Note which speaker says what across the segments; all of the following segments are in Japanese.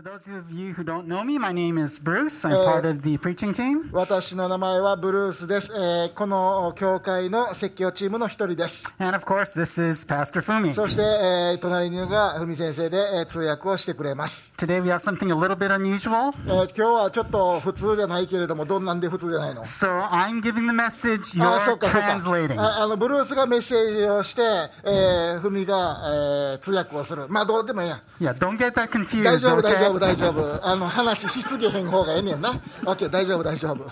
Speaker 1: For those of you who don't know me, my name is Bruce. I'm part of the preaching team.
Speaker 2: 私の名前はブルースです。えーこの教会の説教チームの一人です。
Speaker 1: And of course, this is Pastor Fumi.
Speaker 2: そして、えー隣にいるのがふみ先生で、えー通訳をしてくれます。
Speaker 1: Today we have something a little bit unusual.
Speaker 2: えー今日はちょっと普通じゃないけれども、どんなんで普通じゃないの
Speaker 1: So I'm giving the message,
Speaker 2: あ
Speaker 1: you're
Speaker 2: そうかそうか
Speaker 1: translating.
Speaker 2: ああのブルースがメッセージをして、えー、ふみが、えー通訳をする。まあどうでもいいや。
Speaker 1: Yeah, don't get that
Speaker 2: 大
Speaker 1: confused,
Speaker 2: 丈夫、大丈夫、
Speaker 1: okay?
Speaker 2: 大丈夫。あの、話しすぎへん方がええねんな。OK、大丈夫、大丈夫。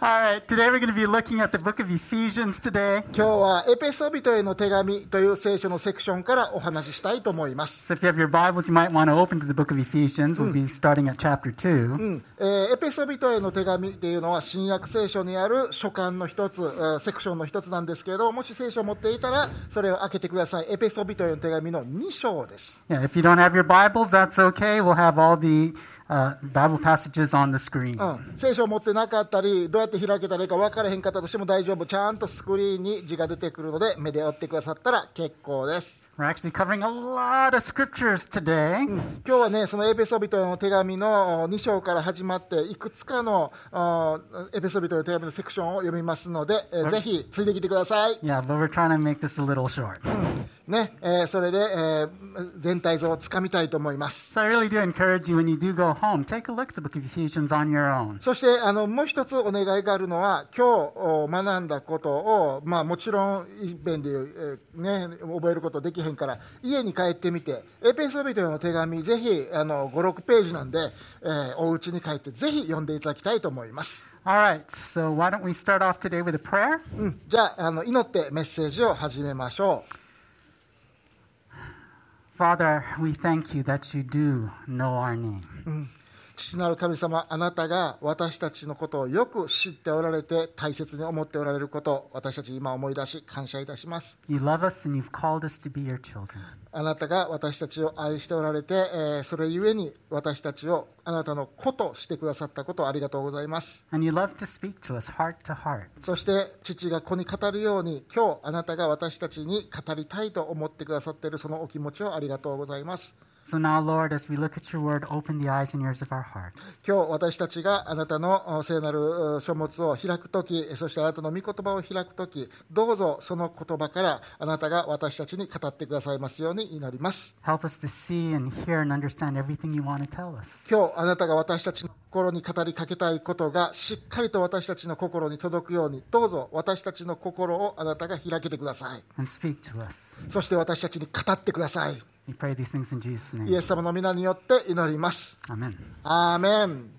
Speaker 1: All right, today we're going to be looking at the book of Ephesians today.
Speaker 2: 今日はエペソビトへの手紙という聖書のセクションからお話ししたいと思います。
Speaker 1: So if you have your Bibles, you might want to open to the book of Ephesians. We'll be starting at chapter 2.
Speaker 2: うんえーエペソビトへの手紙っていうのは新約聖書にある書簡の一つ、えーセクションの一つなんですけれどもし聖書を持っていたらそれを開けてくださいエペソビトへの手紙の2章です、
Speaker 1: Yeah, if you don't have your Bibles, that's okay. We'll have all the uh, Bible passages on the screen.
Speaker 2: うん、聖書を持ってなかったりどうやって開けたらいいか分からへんかったとしても大丈夫。ちゃんとスクリーンに字が出てくるので目で追ってくださったら結構です。今日はね、そのエペソビトの手紙の2章から始まって、いくつかのエペソビトの手紙のセクションを読みますので、ぜひ、ついてきてください。ね、え、それで、え、全体像をつかみたいと思います。そして、あの、もう一つお願いがあるのは、今日学んだことを、まあ、もちろん、一遍で、ね、覚えることできていうふうにから家に帰ってみてエペソビトの手紙ぜひあの五六ページなんで、えー、お家に帰ってぜひ読んでいただきたいと思います。
Speaker 1: All right, so why don't we start off today with a prayer?
Speaker 2: うん、じゃあ,あの祈ってメッセージを始めましょう。
Speaker 1: Father, we thank you that you do know our name.、うん
Speaker 2: 父なる神様あなたが私たちのことをよく知っておられて大切に思っておられること私たち今思い出し感謝いたします
Speaker 1: You love us and you've called us to be your children.
Speaker 2: あなたが私たちを愛しておられて、えーそれゆえに私たちをあなたの子としてくださったことをありがとうございます
Speaker 1: And you love to speak to us heart to heart.
Speaker 2: そして父が子に語るように今日あなたが私たちに語りたいと思ってくださっているそのお気持ちをありがとうございます
Speaker 1: So now, Lord, as we look at your word, open the eyes and ears of our hearts.
Speaker 2: 今日私たちがあなたのお聖なるう書物を開くときそしてあなたの御言葉を開くときどうぞその言葉からあなたが私たちに語ってくださいますように祈ります
Speaker 1: Help us to see and hear and understand everything you want to tell us.
Speaker 2: 今日あなたが私たちの心に語りかけたいことがしっかりと私たちの心に届くようにどうぞ私たちの心をあなたが開けてください
Speaker 1: And speak to us.
Speaker 2: そして私たちに語ってください
Speaker 1: We pray these things in Jesus'
Speaker 2: イ
Speaker 1: name.
Speaker 2: エス様の皆によって祈ります
Speaker 1: Amen.
Speaker 2: アーメン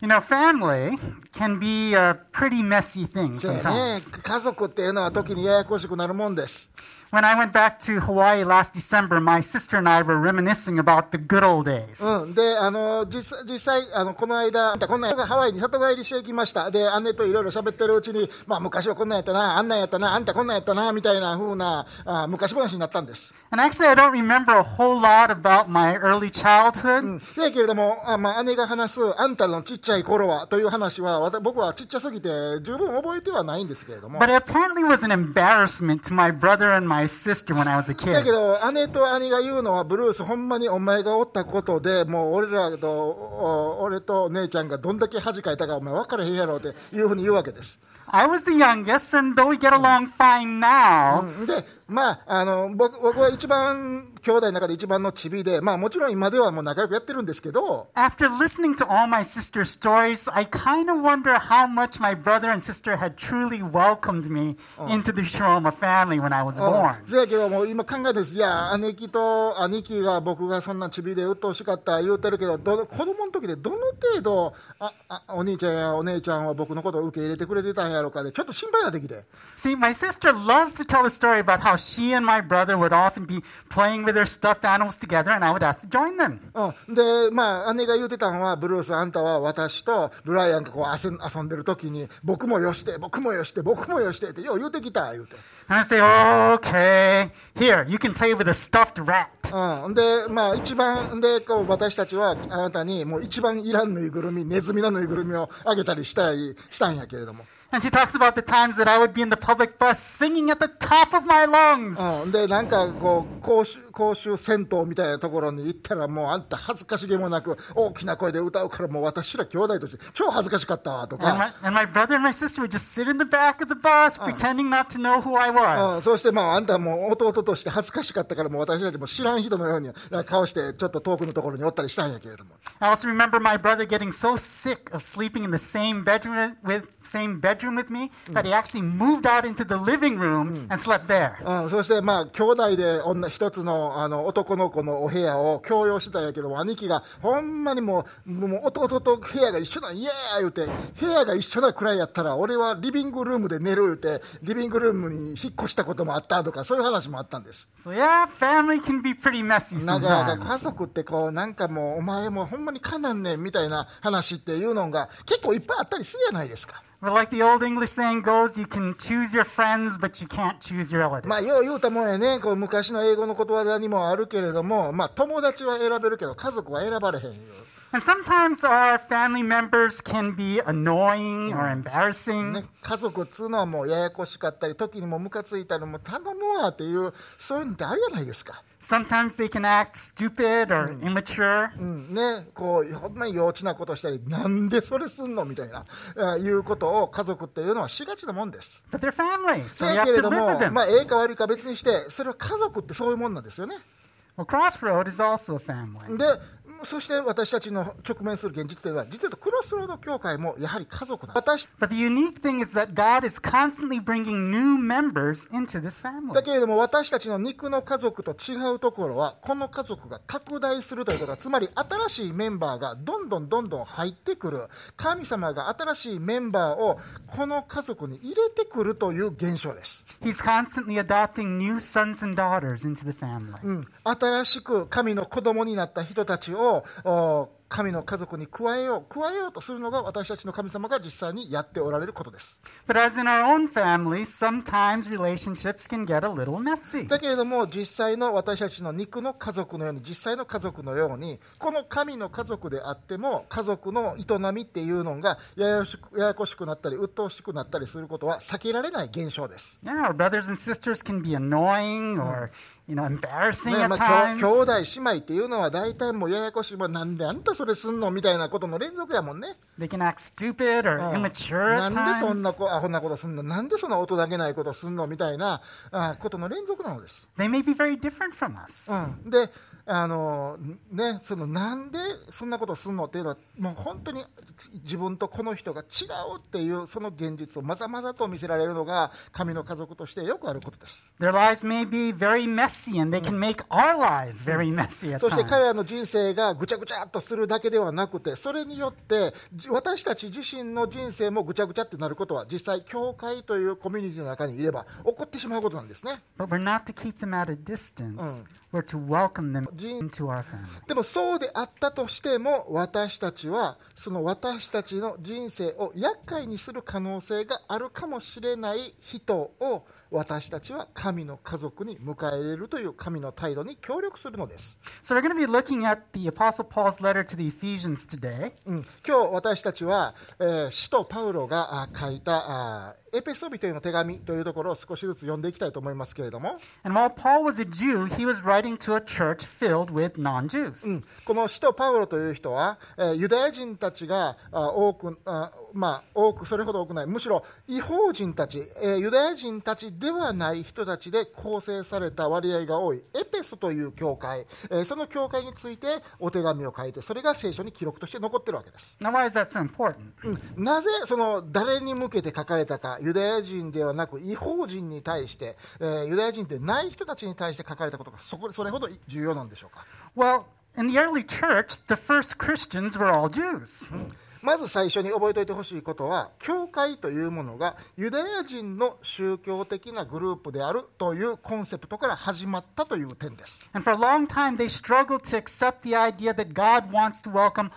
Speaker 1: You know, family can be a pretty messy thing sometimes.
Speaker 2: 家族っていうのは時にややこしくなるもんです
Speaker 1: When I went back to Hawaii last December, my sister and I were reminiscing about the good old days.
Speaker 2: うん、であの実際実際あのこの間こんなんハワイに里帰りしてきましたで姉といろいろ喋ってるうちに、まあ、昔はこんなんやったなあんなんやったなあんたこんなんやったなみたいな風なあ昔話になったんです
Speaker 1: And actually, I don't remember a whole lot about my early childhood.
Speaker 2: せやけれども、あまあ、姉が話すあんたのちっちゃい頃はという話はわた僕はちっちゃすぎて十分覚えてはないんですけれども
Speaker 1: But it apparently was an embarrassment to my brother and my sister when I was a
Speaker 2: せやけ
Speaker 1: kid.
Speaker 2: ど姉と兄が言うのはブルースほんまにお前がおったことでもう俺らとお俺と姉ちゃんがどんだけ恥かいたかお前分からへんやろっていうふうに言うわけです
Speaker 1: I was the youngest, and though we get along fine now,
Speaker 2: で まああの僕僕は一番兄弟の中で一番のチビでまあもちろん今ではもう仲良くやってるんですけど
Speaker 1: after listening to all my sister's stories, I kind of wonder how much my brother and sister had truly welcomed me into the Shiroma family when I was born.
Speaker 2: せやけども今考えてですいや姉貴と兄貴が僕がそんなチビで鬱陶しかった言うてるけどどの子供の時でどの程度ああお兄ちゃんやお姉ちゃんは僕のことを受け入れてくれてたんやろかでちょっと心配ができて
Speaker 1: See, my sister loves to tell the story about how she and my brother would often be playing with their stuffed animals together, and I would ask to join them.
Speaker 2: うん、でまあ姉が言うてたのはブルースあんたは私とブライアンがこう遊んでる時に僕もよして僕もよして僕もよしてってよう言うてきた言うて。
Speaker 1: And I say, okay, here, you can play with a stuffed rat.
Speaker 2: うん、で、まあ、一番でこう私たちはあなたにもう一番いらんぬいぐるみネズミのぬいぐるみをあげたりしたりしたんやけれども、
Speaker 1: And she talks about the times that I would be in the public bus singing at the top of my lungs.
Speaker 2: うん、で、なんかこう、公衆、公衆銭湯みたいなところに行ったらもうあんた恥ずかしげもなく大きな声で歌うからもう私ら兄弟として超恥ずかしかったわと
Speaker 1: And my,
Speaker 2: か。
Speaker 1: and my brother and my sister would just sit in the back of the bus pretending not to know who I
Speaker 2: うん、
Speaker 1: was.
Speaker 2: そしてまああんたもう弟として恥ずかしかったからもう私たちも知らん人のように顔してちょっと遠くのところにおったりしたんやけれども。
Speaker 1: I also remember my brother getting so sick of sleeping in the same bedroom with same bedroom with me that he actually moved out into the living room and slept there.
Speaker 2: うん、そしてまあ兄弟で女一つのあの男の子のお部屋を共用してたんやけども兄貴がほんまにもうもう弟と部屋が一緒だイエーイ言うて部屋が一緒なくらいやったら俺はリビングルームで寝る言うてリビングルームに引っ越したこともあったとかそういう話もあったんです
Speaker 1: So yeah, family can be pretty messy
Speaker 2: なんか家
Speaker 1: sometimes.
Speaker 2: 族ってこうなんかもうお前もうほんまにかなんねんみたいな話っていうのが結構いっぱいあったりするじゃないですか
Speaker 1: But like the old English saying goes, you can choose your friends, but you can't choose your relatives.
Speaker 2: まあ、よう言うたもんやね、こう昔の英語のことわざにもあるけれども、まあ、友達は選べるけど、家族は選ばれへんよ。
Speaker 1: And sometimes our family members can be annoying or embarrassing.
Speaker 2: ね、家族っつうのはもうややこしかったり、時にもムカついたり、もう頼むわっていう、そういうのってあるじゃないですか。
Speaker 1: Sometimes they can act stupid or immature.
Speaker 2: うん、ね、こう、ほんまに幼稚なことしたり、なんでそれすんのみたいな、えーいうことを家族っていうのはしがちなもんです。
Speaker 1: But they're family, so
Speaker 2: せ
Speaker 1: you
Speaker 2: や
Speaker 1: have to
Speaker 2: ど
Speaker 1: live
Speaker 2: も
Speaker 1: with them.、
Speaker 2: まあ、ええか悪いか別にして、それは家族ってそういうもんなんですよね。
Speaker 1: Well, Crossroad is also a family.
Speaker 2: で、そして私たちの直面する現実というのは、実はクロスロード教会もやはり家族なんです。私
Speaker 1: But the unique thing is that God is constantly bringing new members into this family.
Speaker 2: だけれども私たちの肉の家族と違うところはこの家族が拡大するということはつまり新しいメンバーがどんどんどんどん入ってくる神様が新しいメンバーをこの家族に入れてくるという現象です、
Speaker 1: He's constantly adopting new sons and daughters into the family.
Speaker 2: うん、新しく神の子供になった人たちをお神の家族に加えよう加えようとするのが私たちの神様が実際にやっておられることです
Speaker 1: But as in our own family, sometimes relationships can get a little messy.
Speaker 2: だけれども実際の私たちの肉の家族のように実際の家族のようにこの神の家族であっても家族の営みっていうのがややしくややこしくなったり鬱陶しくなったりすることは避けられない現象です、
Speaker 1: Yeah, our brothers and sisters can be annoying or, you know, embarrassing
Speaker 2: ね
Speaker 1: at
Speaker 2: まあ、
Speaker 1: times.
Speaker 2: 兄弟姉妹っていうのは大体もうややこしいもうなんであんたそれすんのみたいなことの連続やもんね
Speaker 1: They can act stupid or
Speaker 2: うん
Speaker 1: immature
Speaker 2: な
Speaker 1: at
Speaker 2: んでそん
Speaker 1: times.
Speaker 2: なこアホなことすんのなんでそんな音だけないことすんのみたいなあことの連続なのです
Speaker 1: They may be very different from us.
Speaker 2: うん、であのねそのなんでそんなことすんのっていうのはもう本当に自分とこの人が違うっていうその現実をまざまざと見せられるのが神の家族としてよくあることです。
Speaker 1: Their lives may be very messy and they can make our lives very messy at
Speaker 2: そして彼.らの人生がぐちゃぐちゃっとするだけではなくてそれによってじ私たち自身の人生もぐちゃぐちゃってなることは実際教会というコミュニティの中にいれば起こってしまうことなんですね。
Speaker 1: But we're not to keep them at a distance. We're to welcome them
Speaker 2: Jin-
Speaker 1: into our family.
Speaker 2: でもそうであったとしても私たちはその私たちの人生を厄介にする可能性があるかもしれない人を私たちは神の家族に迎え入れるという神の態度に協力するのです、
Speaker 1: So we're going to be looking at the Apostle Paul's letter to the Ephesians today.
Speaker 2: うん、今日私たちは、えー使徒パウロがあ書いたあエペソビトへの手紙というところを少しずつ読んでいきたいと思いますけれども、
Speaker 1: And while Paul was a Jew, he was writing to a church filled with non Jews.
Speaker 2: うん。この使徒パウロという人は、えーユダヤ人たちがあ多くあ、まあ、多くそれほど多くない。むしろ違法人たち、えーユダヤ人たちではない人たちで構成された割合が多い。エペソという教会、えーその教会についてお手紙を書いてそれが聖書に記録として残ってるわけです、
Speaker 1: Now, why is that so important?
Speaker 2: うん。なぜその誰に向けて書かれたかユダヤ人ではなく違法人に対して、えーユダヤ人でない人たちに対して書かれたことがそこそれほど重要なんでしょうか
Speaker 1: Well, in the early church, the first Christians were all Jews.
Speaker 2: まず最初に覚えておいてほしいことは教会というものがユダヤ人の宗教的なグループであるというコンセプトから始まったという点です
Speaker 1: And for a long time, they struggled to accept the idea that God wants to welcome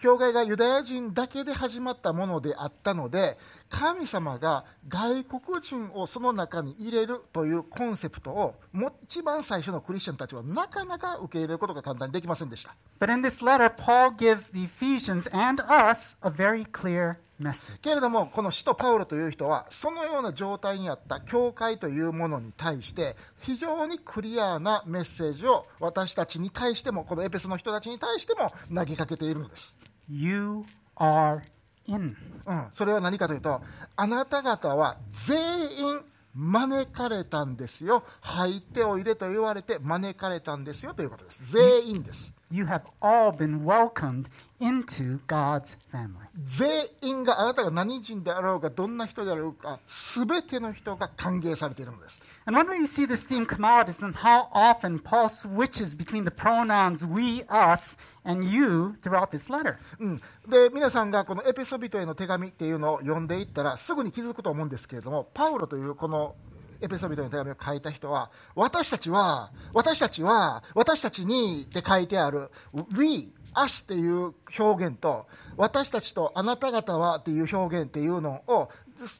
Speaker 2: 教会がユダヤ人だけで始まったものであったので神様が外国人をその中に入れるというコンセプトを一番最初のクリスチャンたちはなかなか受け入れることが簡単にできませんでした。
Speaker 1: Message.
Speaker 2: けれどもこの使徒パウロという人はそのような状態にあった教会というものに対して非常にクリアなメッセージを私たちに対してもこのエペソの人たちに対しても投げかけているのです、
Speaker 1: You are in.
Speaker 2: うん、それは何かというとあなた方は全員招かれたんですよ。入っておいでと言われて招かれたんですよということです。全員です
Speaker 1: You have all been welcomed into God's family.
Speaker 2: 全員があなたが何人であろうがどんな人であろうか全ての人が歓迎されているのです
Speaker 1: And one way you see this theme come out is in how often Paul switches between the pronouns we, us, and you throughout this letter.
Speaker 2: うん、で皆さんがこのエペソビトへの手紙っていうのを読んでいったらすぐに気づくと思うんですけれどもパウロというこの エペソビトへの手紙を書いた人は私たちは私たちは私たちにって書いてある We us っていう表現と私たちとあなた方はっていう表現っていうのを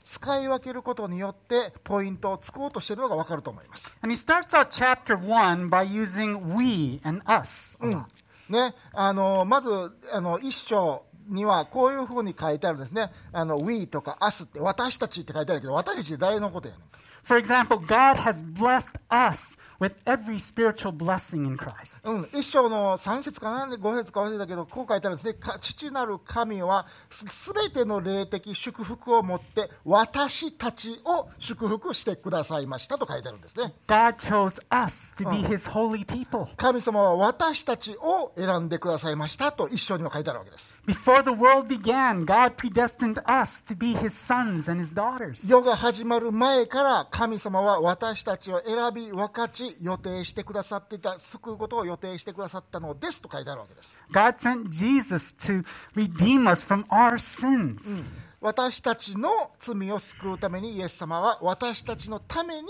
Speaker 2: 使い分けることによってポイントをつこうとしているのが分かると思います。
Speaker 1: And he starts out chapter 1 by using we and us. a lot.
Speaker 2: ね、あのまずあの一章にはこういうふうに書いてあるんですね。あの We とか Us って私たちって書いてあるけど私たちって誰のことやねん？か。
Speaker 1: For example, God has blessed us with every spiritual blessing in Christ.
Speaker 2: うん、一章の3節かな、5節か忘れたけど、こう書いてあるんですね。か父なる神はすべての霊的祝福を持って私たちを祝福してくださいましたと書いてあるんですね。
Speaker 1: God chose us to be his holy people.
Speaker 2: 神様は私たちを選んでくださいましたと一章には書いてあるわけです。
Speaker 1: Before the world began, God predestined us to be his sons and his daughters.
Speaker 2: 世が始まる前から神様は私たちを選び分かち予定してくださっていた救うことを予定してくださったのですと書いてあるわけです
Speaker 1: God sent Jesus to redeem us from our sins.
Speaker 2: 私たちの罪を救うためにイエス様は私たちのために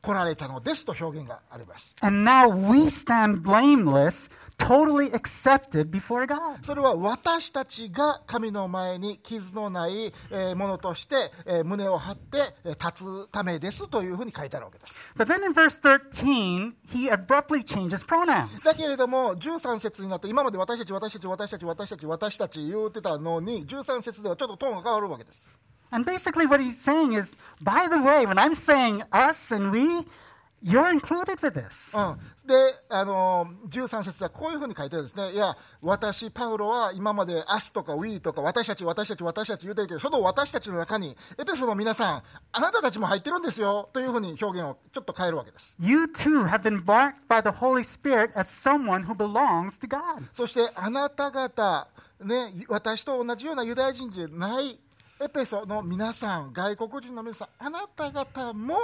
Speaker 2: 来られたのですと表現があります
Speaker 1: And now we stand blameless, totally accepted before God.
Speaker 2: それは私たちが神の前に傷のないえーものとしてえー胸を張ってえー立つためですというふうに書いてあるわけです
Speaker 1: But then in verse 13, he abruptly changes pronouns.
Speaker 2: だけれども13節になって今まで私たち私たち私たち私たち私たち言うてたのに13節ではちょっとトーンが変わるわけです
Speaker 1: And basically, what he's saying is, by the way, when I'm saying us and we, you're included with this.
Speaker 2: うん、で、あの13節ではこういうふうに書いてあるんですね。いや、私、パウロは今まで us とか we とか私たち、私たち、私たち言うてるけど、その私たちの中に、エペソの皆さん、あなたたちも入ってるんですよというふうに表現をちょっと変えるわけです。
Speaker 1: You too have been marked by the Holy Spirit as someone who belongs to God.
Speaker 2: そして、あなた方、ね、私と同じようなユダヤ人じゃないエペソの皆さん、外国人の皆さん、あなた方も、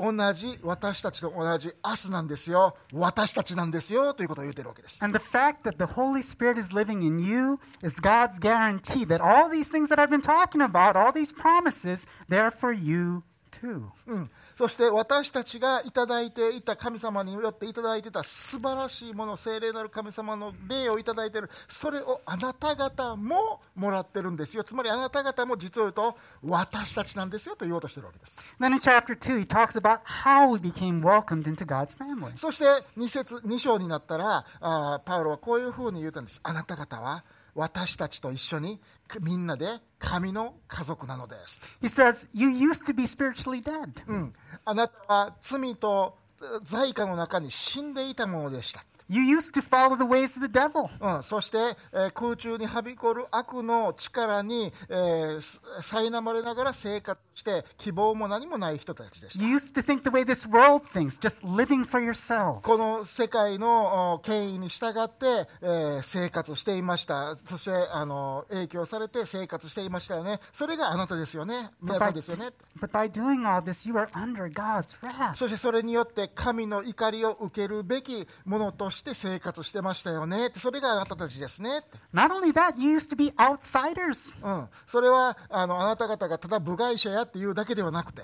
Speaker 2: 同じ私たちと同じアスなんですよ私たちなんですよということを言ってるわけです。
Speaker 1: And the fact that the Holy Spirit is living in you is God's guarantee that all these things that I've been talking about, all these promises, they're for you too.
Speaker 2: うん、そして私たちがいただいていた神様によっていただいていた素晴らしいもの聖霊なる神様の霊をいただいている。それをあなた方ももらってるんですよ。つまりあなた方も実を言うと私たちなんですよと言おうとしてるわけです。
Speaker 1: Then in chapter 2, he talks about how we became welcomed into God's family.
Speaker 2: そして2節2章になったらあーパウロはこういうふうに言うたんです。あなた方は私たちと一緒にみんなで神の家族なのです
Speaker 1: He says, You used to be spiritually dead.
Speaker 2: うん、あなたは罪と罪悪の中に死んでいたものでした。
Speaker 1: You used to follow the ways of the devil.
Speaker 2: うん、そして、えー空中にはびこる悪の力に、えーす苛まれながら生活して希望も何もない人たちでした。
Speaker 1: You used to think the way this world thinks, just living for yourselves.
Speaker 2: この世界のお権威に従って、えー生活していました。そしてあの影響されて生活していましたよね。それがあなたですよね。皆さんですよね。
Speaker 1: but by doing all this, you are under God's wrath.
Speaker 2: そしてそれによって神の怒りを受けるべきものとして生活してましたよね。それがあなたたちですね。
Speaker 1: Not only that, you used to be outsiders.
Speaker 2: うん、それはあのあなた方がただ部外者やっていうだけではなくて、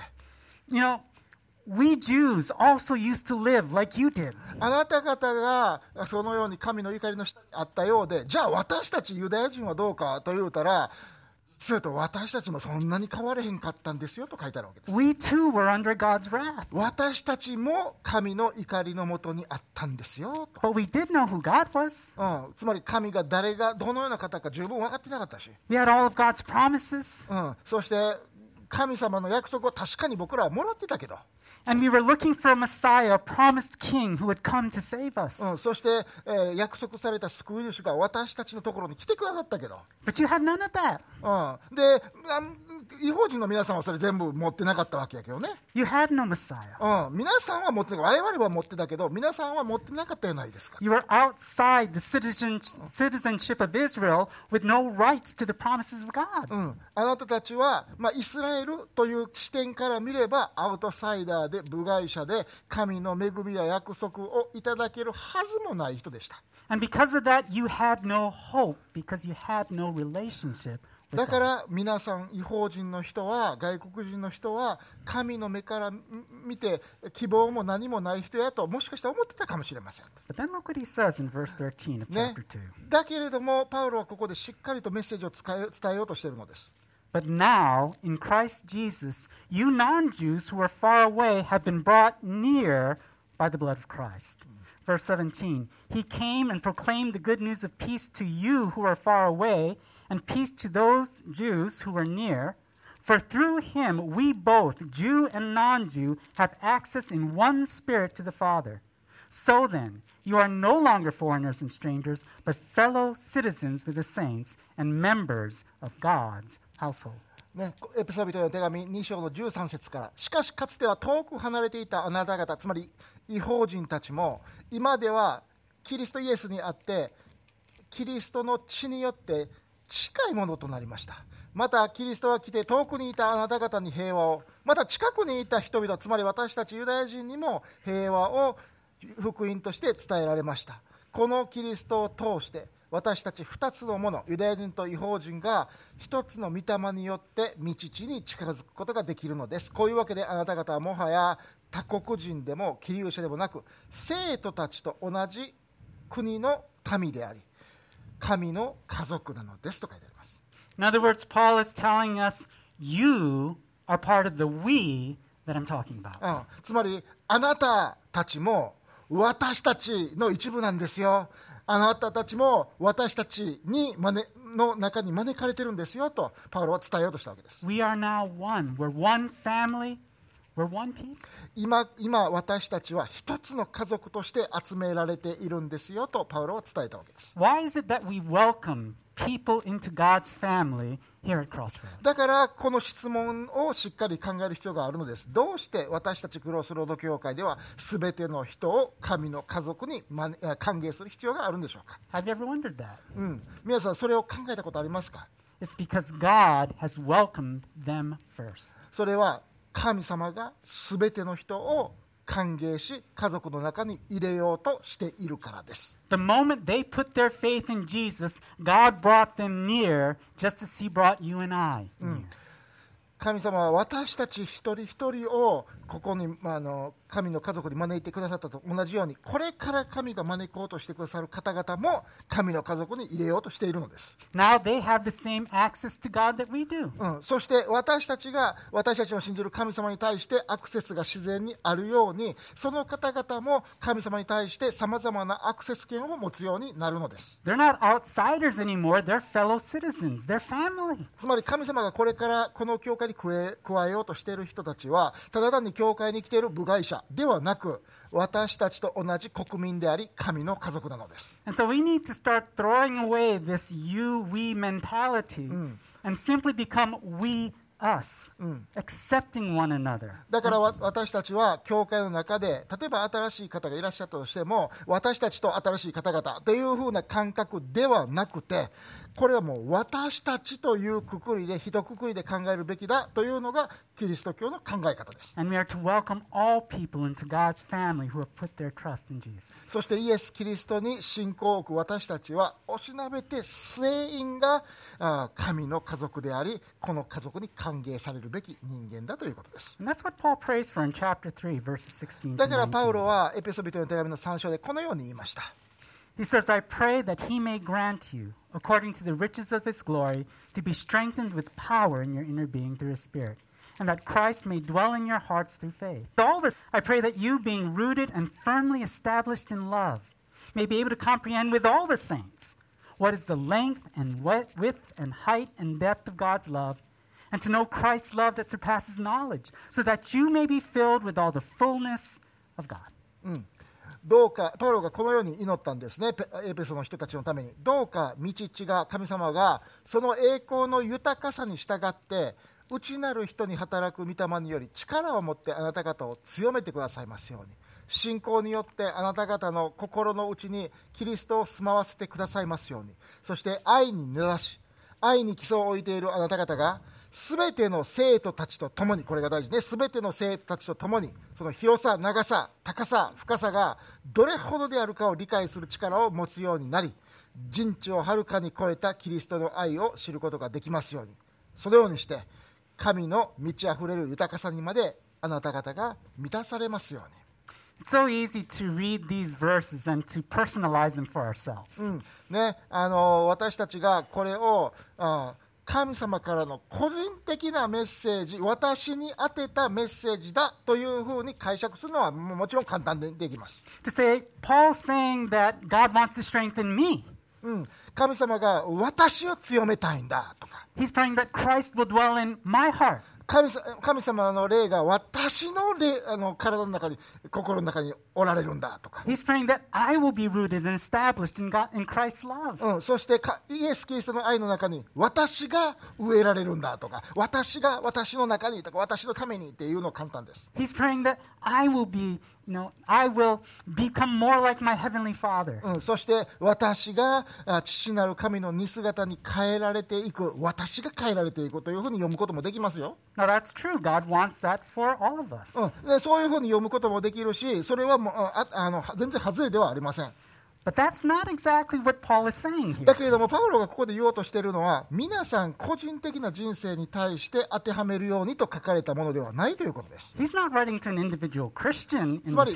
Speaker 1: You know, we Jews also used to live like you did.
Speaker 2: あなた方がそのように神の怒りのあったようで、じゃあ私たちユダヤ人はどうかと言うたら、それと私たちもそんなに変われへんかったんですよと書いてあるわけです。
Speaker 1: We too were under God's wrath.
Speaker 2: 私たちも神の怒りのもとにあったんですよと。
Speaker 1: But we did know who God was.
Speaker 2: うん、つまり神が誰がどのような方か十分分かってなかったし、
Speaker 1: We had all of God's promises.
Speaker 2: うん、そして神様の約束を確かに僕らはもらってたけど。そして、えー、約束された救い主が私たちのところに来てくださったけど。うん、で、違法人の皆さんはそれ全部持ってなかったわけやけどね、
Speaker 1: You had no Messiah.
Speaker 2: うん、皆さんは持って我々は持ってたけど皆さんは持ってなかったじゃないですか
Speaker 1: You were outside the citizen, citizenship of Israel with no rights to the promises of God.
Speaker 2: うん、あなたたちは、まあ、イスラエルという視点から見ればアウトサイダーで部外者で神の恵みや約束をいただけるはずもない人でした
Speaker 1: And because of that, you had no hope because you had no relationship
Speaker 2: だか.ら皆さん違法人の人は外国人の人は神の目から見見て希望も何もない人やともしかしたら思ってたかもしれません
Speaker 1: But then look what he says in verse 13 of
Speaker 2: ね
Speaker 1: chapter 2.
Speaker 2: だけれどもパウロはここでしっかりとメッセージを伝え伝えようとしているのです
Speaker 1: But now, in Christ Jesus, you non Jews who are far away have been brought near by the blood of Christ. Verse 17 He came and proclaimed the good news of peace to you who are far away, and peace to those Jews who are near. For through him we both, Jew and non Jew, have access in one spirit to the Father. So then, you are no longer foreigners and strangers, but fellow citizens with the saints and members of God's household.
Speaker 2: ね、エペソビトへの手紙2章の13節からしかしかつては遠く離れていたあなた方つまり違法人たちも今ではキリストイエスにあってキリストの血によって 近いものとなりました。またキリストは来て遠くにいたあなた方に平和を。また近くにいた人々つまり私たちユダヤ人にも平和を福音として伝えられました。このキリストを通して私たち2つのものユダヤ人と違法人が1つの御霊によって道地に近づくことができるのです。こういうわけであなた方はもはや他国人でもキリユ者でもなく生徒たちと同じ国の民であり神の家族なのですと書いてあります
Speaker 1: In other words, Paul is telling us, you are part of the we that I'm talking about.
Speaker 2: うん、つまりあなたたちも私たちの一部なんですよあなたたちも私たちに招の中に招かれてるんですよとパウロは伝えようとしたわけです
Speaker 1: We are now one. We're one family.
Speaker 2: 今今私たちは一つの家族として集められているんですよとパウロは伝えたわけです
Speaker 1: Why is it that we welcome people into God's family here at Crossroads?
Speaker 2: だからこの質問をしっかり考える必要があるのですどうして私たちクロスロード教会では全ての人を神の家族に歓迎する必要があるんでしょうか
Speaker 1: ？Have you ever wondered that?
Speaker 2: うん、皆さんそれを考えたことありますか
Speaker 1: ？It's because God has welcomed them first.
Speaker 2: それは神様が全ての人を歓迎し家族の中に入れようとしているからです
Speaker 1: The moment they put their faith in Jesus, God brought them near just as He brought you and I. near.
Speaker 2: 神様は私たち一人一人をここに、まあ、あの神の家族に招いてくださったと同じようにこれから神が招こうとしてくださる方々も神の家族に入れようとしているのです、
Speaker 1: Now they have the same access to God that we do.
Speaker 2: うん、そして私たちが私たちの信じる神様に対してアクセスが自然にあるようにその方々も神様に対してさまざまなアクセス権を持つようになるのです
Speaker 1: They're not outsiders anymore, they're fellow citizens, they're family.
Speaker 2: つまり神様がこれからこの教会に加えようとしている人たちはただ単に教会に来ている部外者ではなく私たちと同じ国民であり神の家族なのです。
Speaker 1: And so we need to start throwing away this you we mentality and simply become we us, accepting one another.
Speaker 2: だからわ私たちは教会の中で例えば新しい方がいらっしゃったとしても私たちと新しい方々というふうな感覚ではなくてこれはもう私たちというくくりで一括りで考えるべきだというのがキリスト教の考え方です.そしてイエス・キリストに信仰を置く私たちはおしなべて全員が神の家族でありこの家族に加歓迎されるべき人間だということです
Speaker 1: And that's what Paul prays for in chapter 3, verses 16
Speaker 2: だからパウロ
Speaker 1: 19.
Speaker 2: はエペソビトへの手紙の3章でこのように言いました
Speaker 1: He says, I pray that he may grant you, according to the riches of his glory, to be strengthened with power in your inner being through his Spirit, and that Christ may dwell in your hearts through faith. All this, I pray that you, being rooted and firmly established in love, may be able to comprehend with all the saints what is the length and wi- width and height and depth of God's love, and to know Christ's love that surpasses knowledge, so that you may be filled with all the fullness of God. Mm.
Speaker 2: どうかパウロがこのように祈ったんですね。エペソの人たちのために。どうか道地が神様がその栄光の豊かさに従って内なる人に働く御霊により力を持ってあなた方を強めてくださいますように。信仰によってあなた方の心の内にキリストを住まわせてくださいますように。そして愛に根ざし愛に基礎を置いているあなた方がすべての生徒たちと共にこれが大事ね。すべての生徒たちと共にその広さ長さ高さ深さがどれほどであるかを理解する力を持つようになり人知をはるかに超えたキリストの愛を知ることができますように。そのようにして神の満ち溢れる豊かさにまであなた方が満たされますように。
Speaker 1: It's so easy to read these verses and to personalize them for ourselves.
Speaker 2: うん。ね、あの私たちがこれをあ神様からの個人的なメッセージ私に宛てたメッセージだというふうに解釈するのはももちろん簡単でできます、
Speaker 1: To say, Paul's saying that God wants to strengthen me.
Speaker 2: うん、神様が私を強めたいんだとか
Speaker 1: He's praying that Christ will dwell in my heart.
Speaker 2: 神さ神様の霊が私の霊あの体の中に心の中におられるんだとか
Speaker 1: He's praying that I will be rooted and established in, God, in Christ's love.
Speaker 2: うん、そしてかイエス・キリストの愛の中に私が植えられるんだとか私が私の中にとか私のためにっていうの簡単です
Speaker 1: He's praying that I will be, you know, I will become more like my heavenly Father.
Speaker 2: うん、そして私があ父なる神の似姿に変えられていく私が変えられていくというふうに読むこともできますよ、
Speaker 1: Now that's true. God wants that for all of us.
Speaker 2: うん、でそういうふうに読むこともできるしそれはもうあの全然外れではありませんだけれどもパウロがここで言おうとしているのは皆さん個人的な人生に対して当てはめるようにと書かれたものではないということですつまり.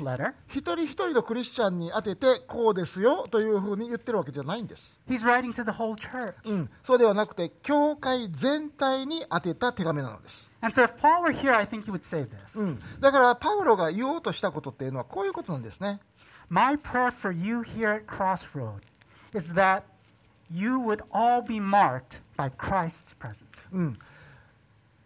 Speaker 2: 一人一人のクリスチャンに当ててこうですよというふうに言ってるわけじゃないんです、
Speaker 1: He's writing to the whole church.
Speaker 2: うん、そうではなくて教会全体に当てた手紙なのです
Speaker 1: And so if Paul were here, I think he would say this.
Speaker 2: うん、だからパウロが言おうとしたことっていうのはこういうことなんですね。
Speaker 1: My prayer for you here at Crossroad is that you would all be marked by Christ's presence.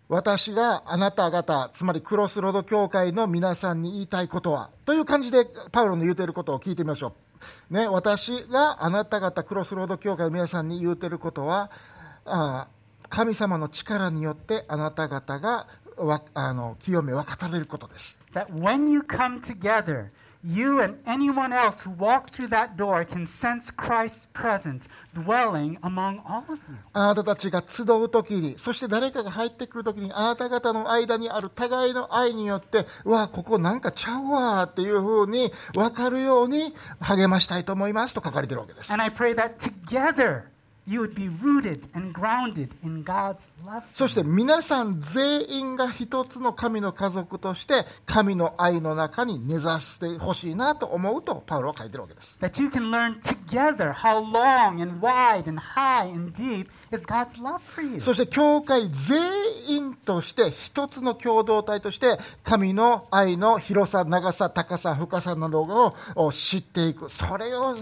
Speaker 2: 私があなた方、つまりクロスロード教会の皆さんに言いたいことは、という感じでパウロの言うていることを聞いてみましょう。ね、私があなた方クロスロード教会の皆さんに言うていることは、あ神様の力によってあなた方がわあの清め分かたれることです。
Speaker 1: That when you come together, you and anyone else who walks through that door can sense Christ's presence dwelling among all of you.
Speaker 2: あなたたちが集う時に、そして誰かが入ってくる時に、あなた方の間にある互いの愛によって、うわ、ここなんかちゃうわっていうふうに分かるように励ましたいと思いますと書かれているわけです。
Speaker 1: And I pray that together you would be rooted and grounded in God's love.
Speaker 2: そして皆さん全員が一つの神の家族として、神の愛の中に根ざしてほしいなと思うと、パウロは書いてるわけです。
Speaker 1: That you can learn together how long and wide and high and deep is God's love for you.
Speaker 2: そして教会全員として一つの共同体として神の愛の広さ長さ高さ深さなどをお知っていくそれを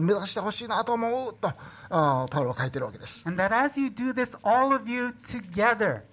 Speaker 2: 目指してほしいなと思うとあ パウロは書いてるわけです
Speaker 1: And that as you do this, all of you together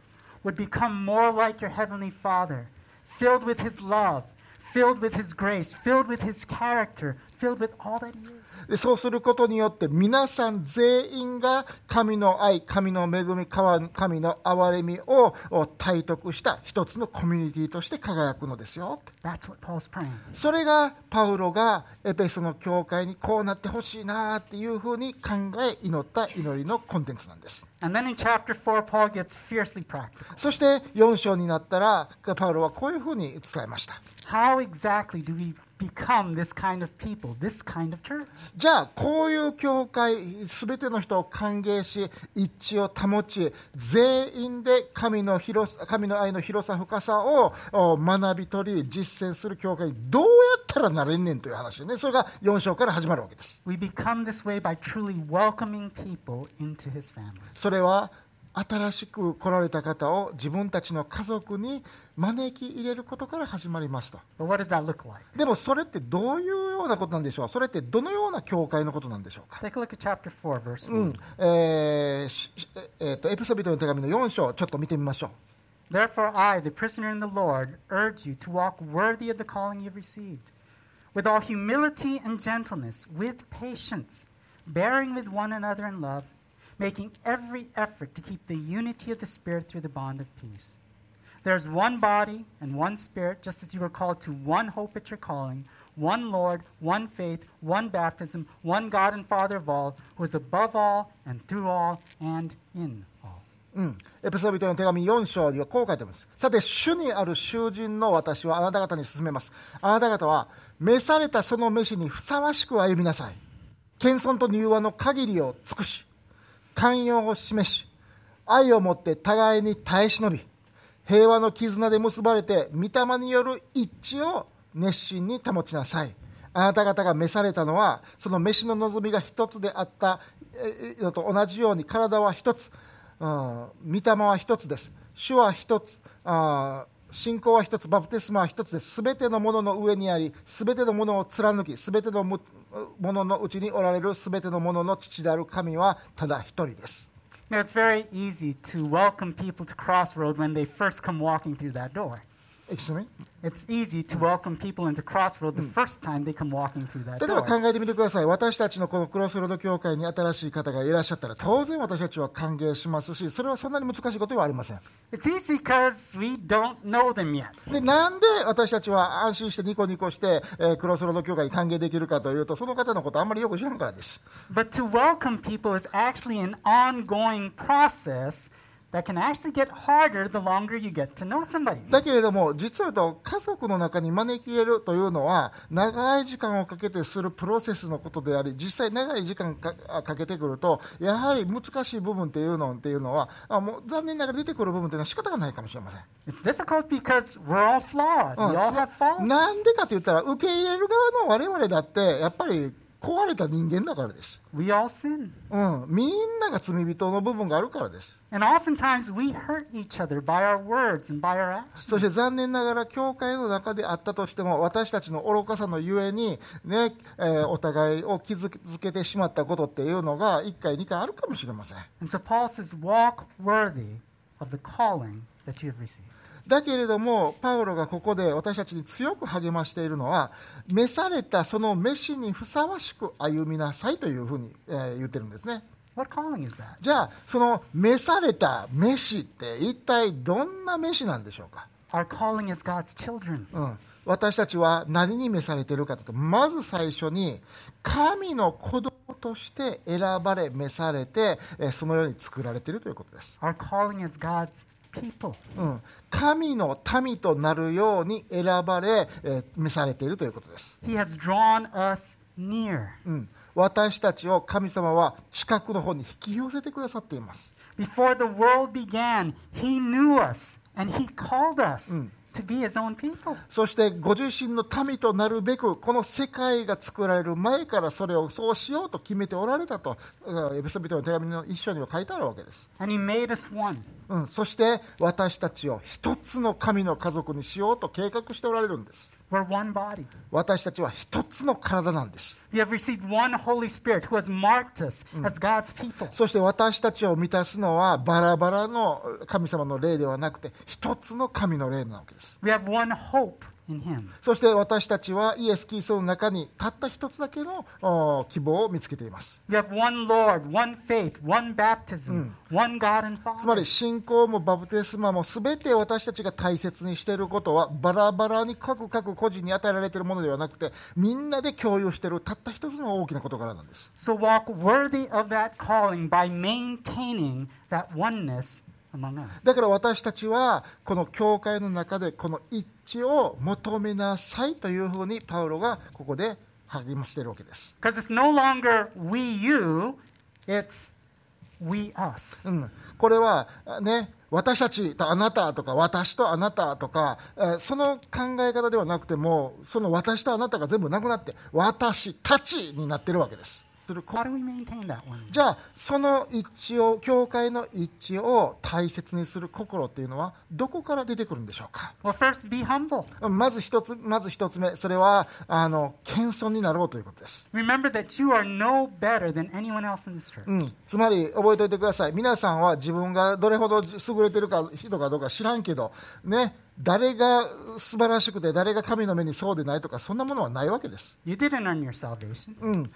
Speaker 1: would become more like your Heavenly Father, filled with His love, Filled with His grace, filled with His character, filled with all that He is.
Speaker 2: でそうすることによって皆さん全員が神の愛神の恵み神神の憐れみをお体得した一つのコミュニティとして輝くのですよ
Speaker 1: That's what Paul's praying.
Speaker 2: それがパウロがエペソの教会にこうなってほしいなっていうふうに考え祈った祈りのコンテンツなんです
Speaker 1: And then in chapter 4, Paul gets fiercely practical.
Speaker 2: そして4章になったらパウロはこういうふうに伝えました
Speaker 1: How exactly do we
Speaker 2: じゃあこういう教会すべての人を歓迎し一致を保ち全員で神の,広さ神の愛の広さ深さを学び取り実践する教会にどうやったらなれんねんという話ね。それが4章から始まるわけです。それは新しく来られた方を自分たちの家族に招き入れることから始まりますと
Speaker 1: like?
Speaker 2: でもそれってどういうようなことなんでしょうそれってどのような教会のことなんでしょうか
Speaker 1: Take a look at chapter 4, verse 1.
Speaker 2: うんええーとエピソビトの手紙の4章ちょっと見てみましょう
Speaker 1: Therefore, I, the prisoner in the Lord, urge you to walk worthy of the calling you've received, with all humility and gentleness, with patience, bearing with one another in love, making every effort to keep the unity of the Spirit through the bond of peace. There's one body and one Spirit, just as you were called to one hope at your calling, one Lord, one faith, one baptism, one God and Father of all, who is above all and through all and in all.
Speaker 2: うん、エペソビトの手紙4章にはこう書いてあります。さて、主にある囚人の私はあなた方に勧めます。あなた方は、召されたその召しにふさわしく歩みなさい。謙遜と柔和の限りを尽くし、 寛容を示し、愛をもって互いに耐え忍び、平和の絆で結ばれて、御霊による一致を熱心に保ちなさい。あなた方が召されたのは、その召しの望みが一つであったのと同じように体は一つ、うん御霊は一つです。主は一つ、あ信仰は一つ、バプテスマは一つです。すべてのものの上にあり、すべてのものを貫き、すべてのもののうちにおられるすべてのものの父である神はただ一人です。
Speaker 1: Now, it's very easy to welcome people to Crossroad when they first come walking through that door.
Speaker 2: 例えば考えてみてください。私たちのこのクロスロード教会に新しい方がいらっしゃったら、当然私たちは歓迎しますし、それはそんなに難しいことはありません。で、なんで私たちは安心してニコニコして、えー、クロスロード教会に歓迎できるかというと、その方のことあんまりよく知らんからです。
Speaker 1: That can actually get harder the longer you get to know somebody.
Speaker 2: だけれども、実はと、家族の中に招き入れるというのは、長い時間をかけてするプロセスのことであり、実際長い時間かかけてくると、やはり難しい部分っていうのっていうのは、あもう残念ながら出てくる部分っていうのは仕方がないかもしれません。
Speaker 1: It's difficult because we're all flawed.
Speaker 2: うん
Speaker 1: We all have faults.
Speaker 2: なんでかって言ったら、受け入れる側の我々だって、やっぱり壊れた人間だからです。うん、みんなが罪人の部分があるからです。そして残念ながら、教会の中であったとしても、私たちの愚かさのゆえに、ねえ、お互いを傷つけてしまったことっていうのが、1回、2回あるかもしれません。だけれども、パウロがここで私たちに強く励ましているのは、召されたその召しにふさわしく歩みなさいというふうに、えー言ってるんですね。
Speaker 1: What calling is that?
Speaker 2: じゃあ、その召された召しって一体どんな召しなんでしょうか、
Speaker 1: Our calling is God's children.
Speaker 2: うん、私たちは何に召されているかというと、まず最初に、神の子供として選ばれ、召されて、えーそのように作られているということです。
Speaker 1: Our calling is God's.
Speaker 2: うん、神の民となるように選ばれ、えー召されているということです。
Speaker 1: He has drawn us near.
Speaker 2: うん、私たちを神様は近くの方に引き寄せてくださっています。
Speaker 1: Before the world began, He knew us and He called us own people.
Speaker 2: そしてご自身の民となるべくこの世界が作られる前からそれをそうしようと決めておられたとうんエペソビトの手紙の一章には書いてあるわけです.うん、そして私たちを一つの神の家族にしようと計画しておられるんです.私たちは一つの体なんです。そして私たちを満たすのはバラバラの神様の霊ではなくて一つの神の霊なわけです。そして私たちはイエス・キリストの中にたった一つだけの希望を見つけています。つまり信仰もバプテスマも全て私たちが大切にしていることはバラバラに各々個人に与えられているものではなくてみんなで共有しているたった一つの大きなことからなんです。だから私たちはこの教会の中でこの一致を求めなさいというふうにパウロがここで励ましているわけです。
Speaker 1: Because it's no longer we, you, it's we, us.
Speaker 2: うん、これはね私たちとあなたとか私とあなたとか、えーその考え方ではなくてもその私とあなたが全部なくなって私たちになってるわけです。じゃあその一致を教会の一致を大切にする心っていうのはどこから出てくるんでしょうか
Speaker 1: ？Well, first, be humble.
Speaker 2: まず一つまず一つ目それはあの謙遜になろうということです、
Speaker 1: no.
Speaker 2: うん、つまり覚えておいてください。皆さんは自分がどれほど優れてるか人かどうか知らんけどね誰が素晴らしくて誰が神の目にそうでないとかそんなものはないわけです、
Speaker 1: You didn't earn your salvation.
Speaker 2: うん、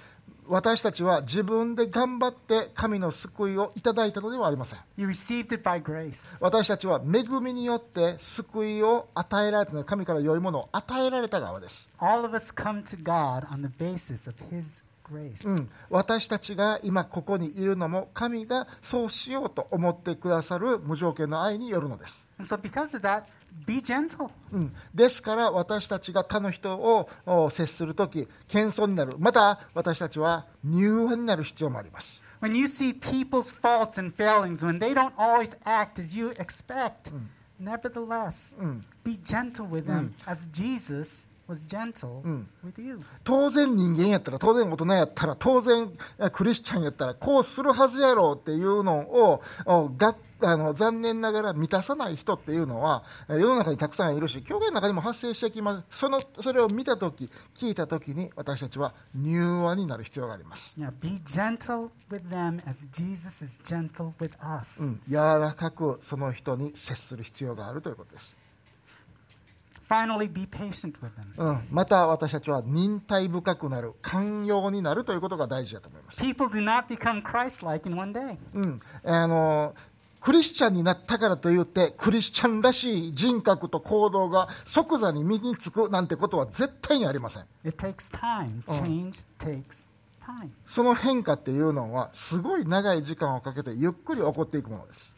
Speaker 2: 私たちは自分で頑張って神の救いをいただいたのではありません
Speaker 1: You received it by grace.
Speaker 2: 私たちは恵みによって救いを与えられたの神から良いものを与えられた側です
Speaker 1: All of us come to God on the basis of His.
Speaker 2: うん、私たちが今ここにいるのも神がそうしようと思ってくださる無条件の愛によるのです、
Speaker 1: so, because of that, be gentle.
Speaker 2: うん、ですから私たちが他の人をお接するとき謙遜になるまた私たちは柔和になる必要もあります
Speaker 1: When you see people's faults and failings, when they don't always act as you expect, nevertheless, be gentle with them as Jesus was gentle with you.
Speaker 2: 当然人間やったら当然大人やったら当然えクリスチャンやったらこうするはずやろうっていうのをおがあの残念ながら満たさない人っていうのはえ世の中にたくさんいるし教会の中にも発生してきます。そのそれを見た時聞いた時に私たちは柔和になる必要があります、
Speaker 1: Now, be gentle with them as Jesus is gentle with us.
Speaker 2: うん、柔らかくその人に接する必要があるということです、また私たちは忍耐深くなる、寛容になるということが大事だと思います。うん。あの、クリスチャンになったからといって、クリスチャンらしい人格と行動が即座に身につくなんてことは絶対にありません。その変化っていうのは、すごい長い時間をかけてゆっくり起こっていくものです。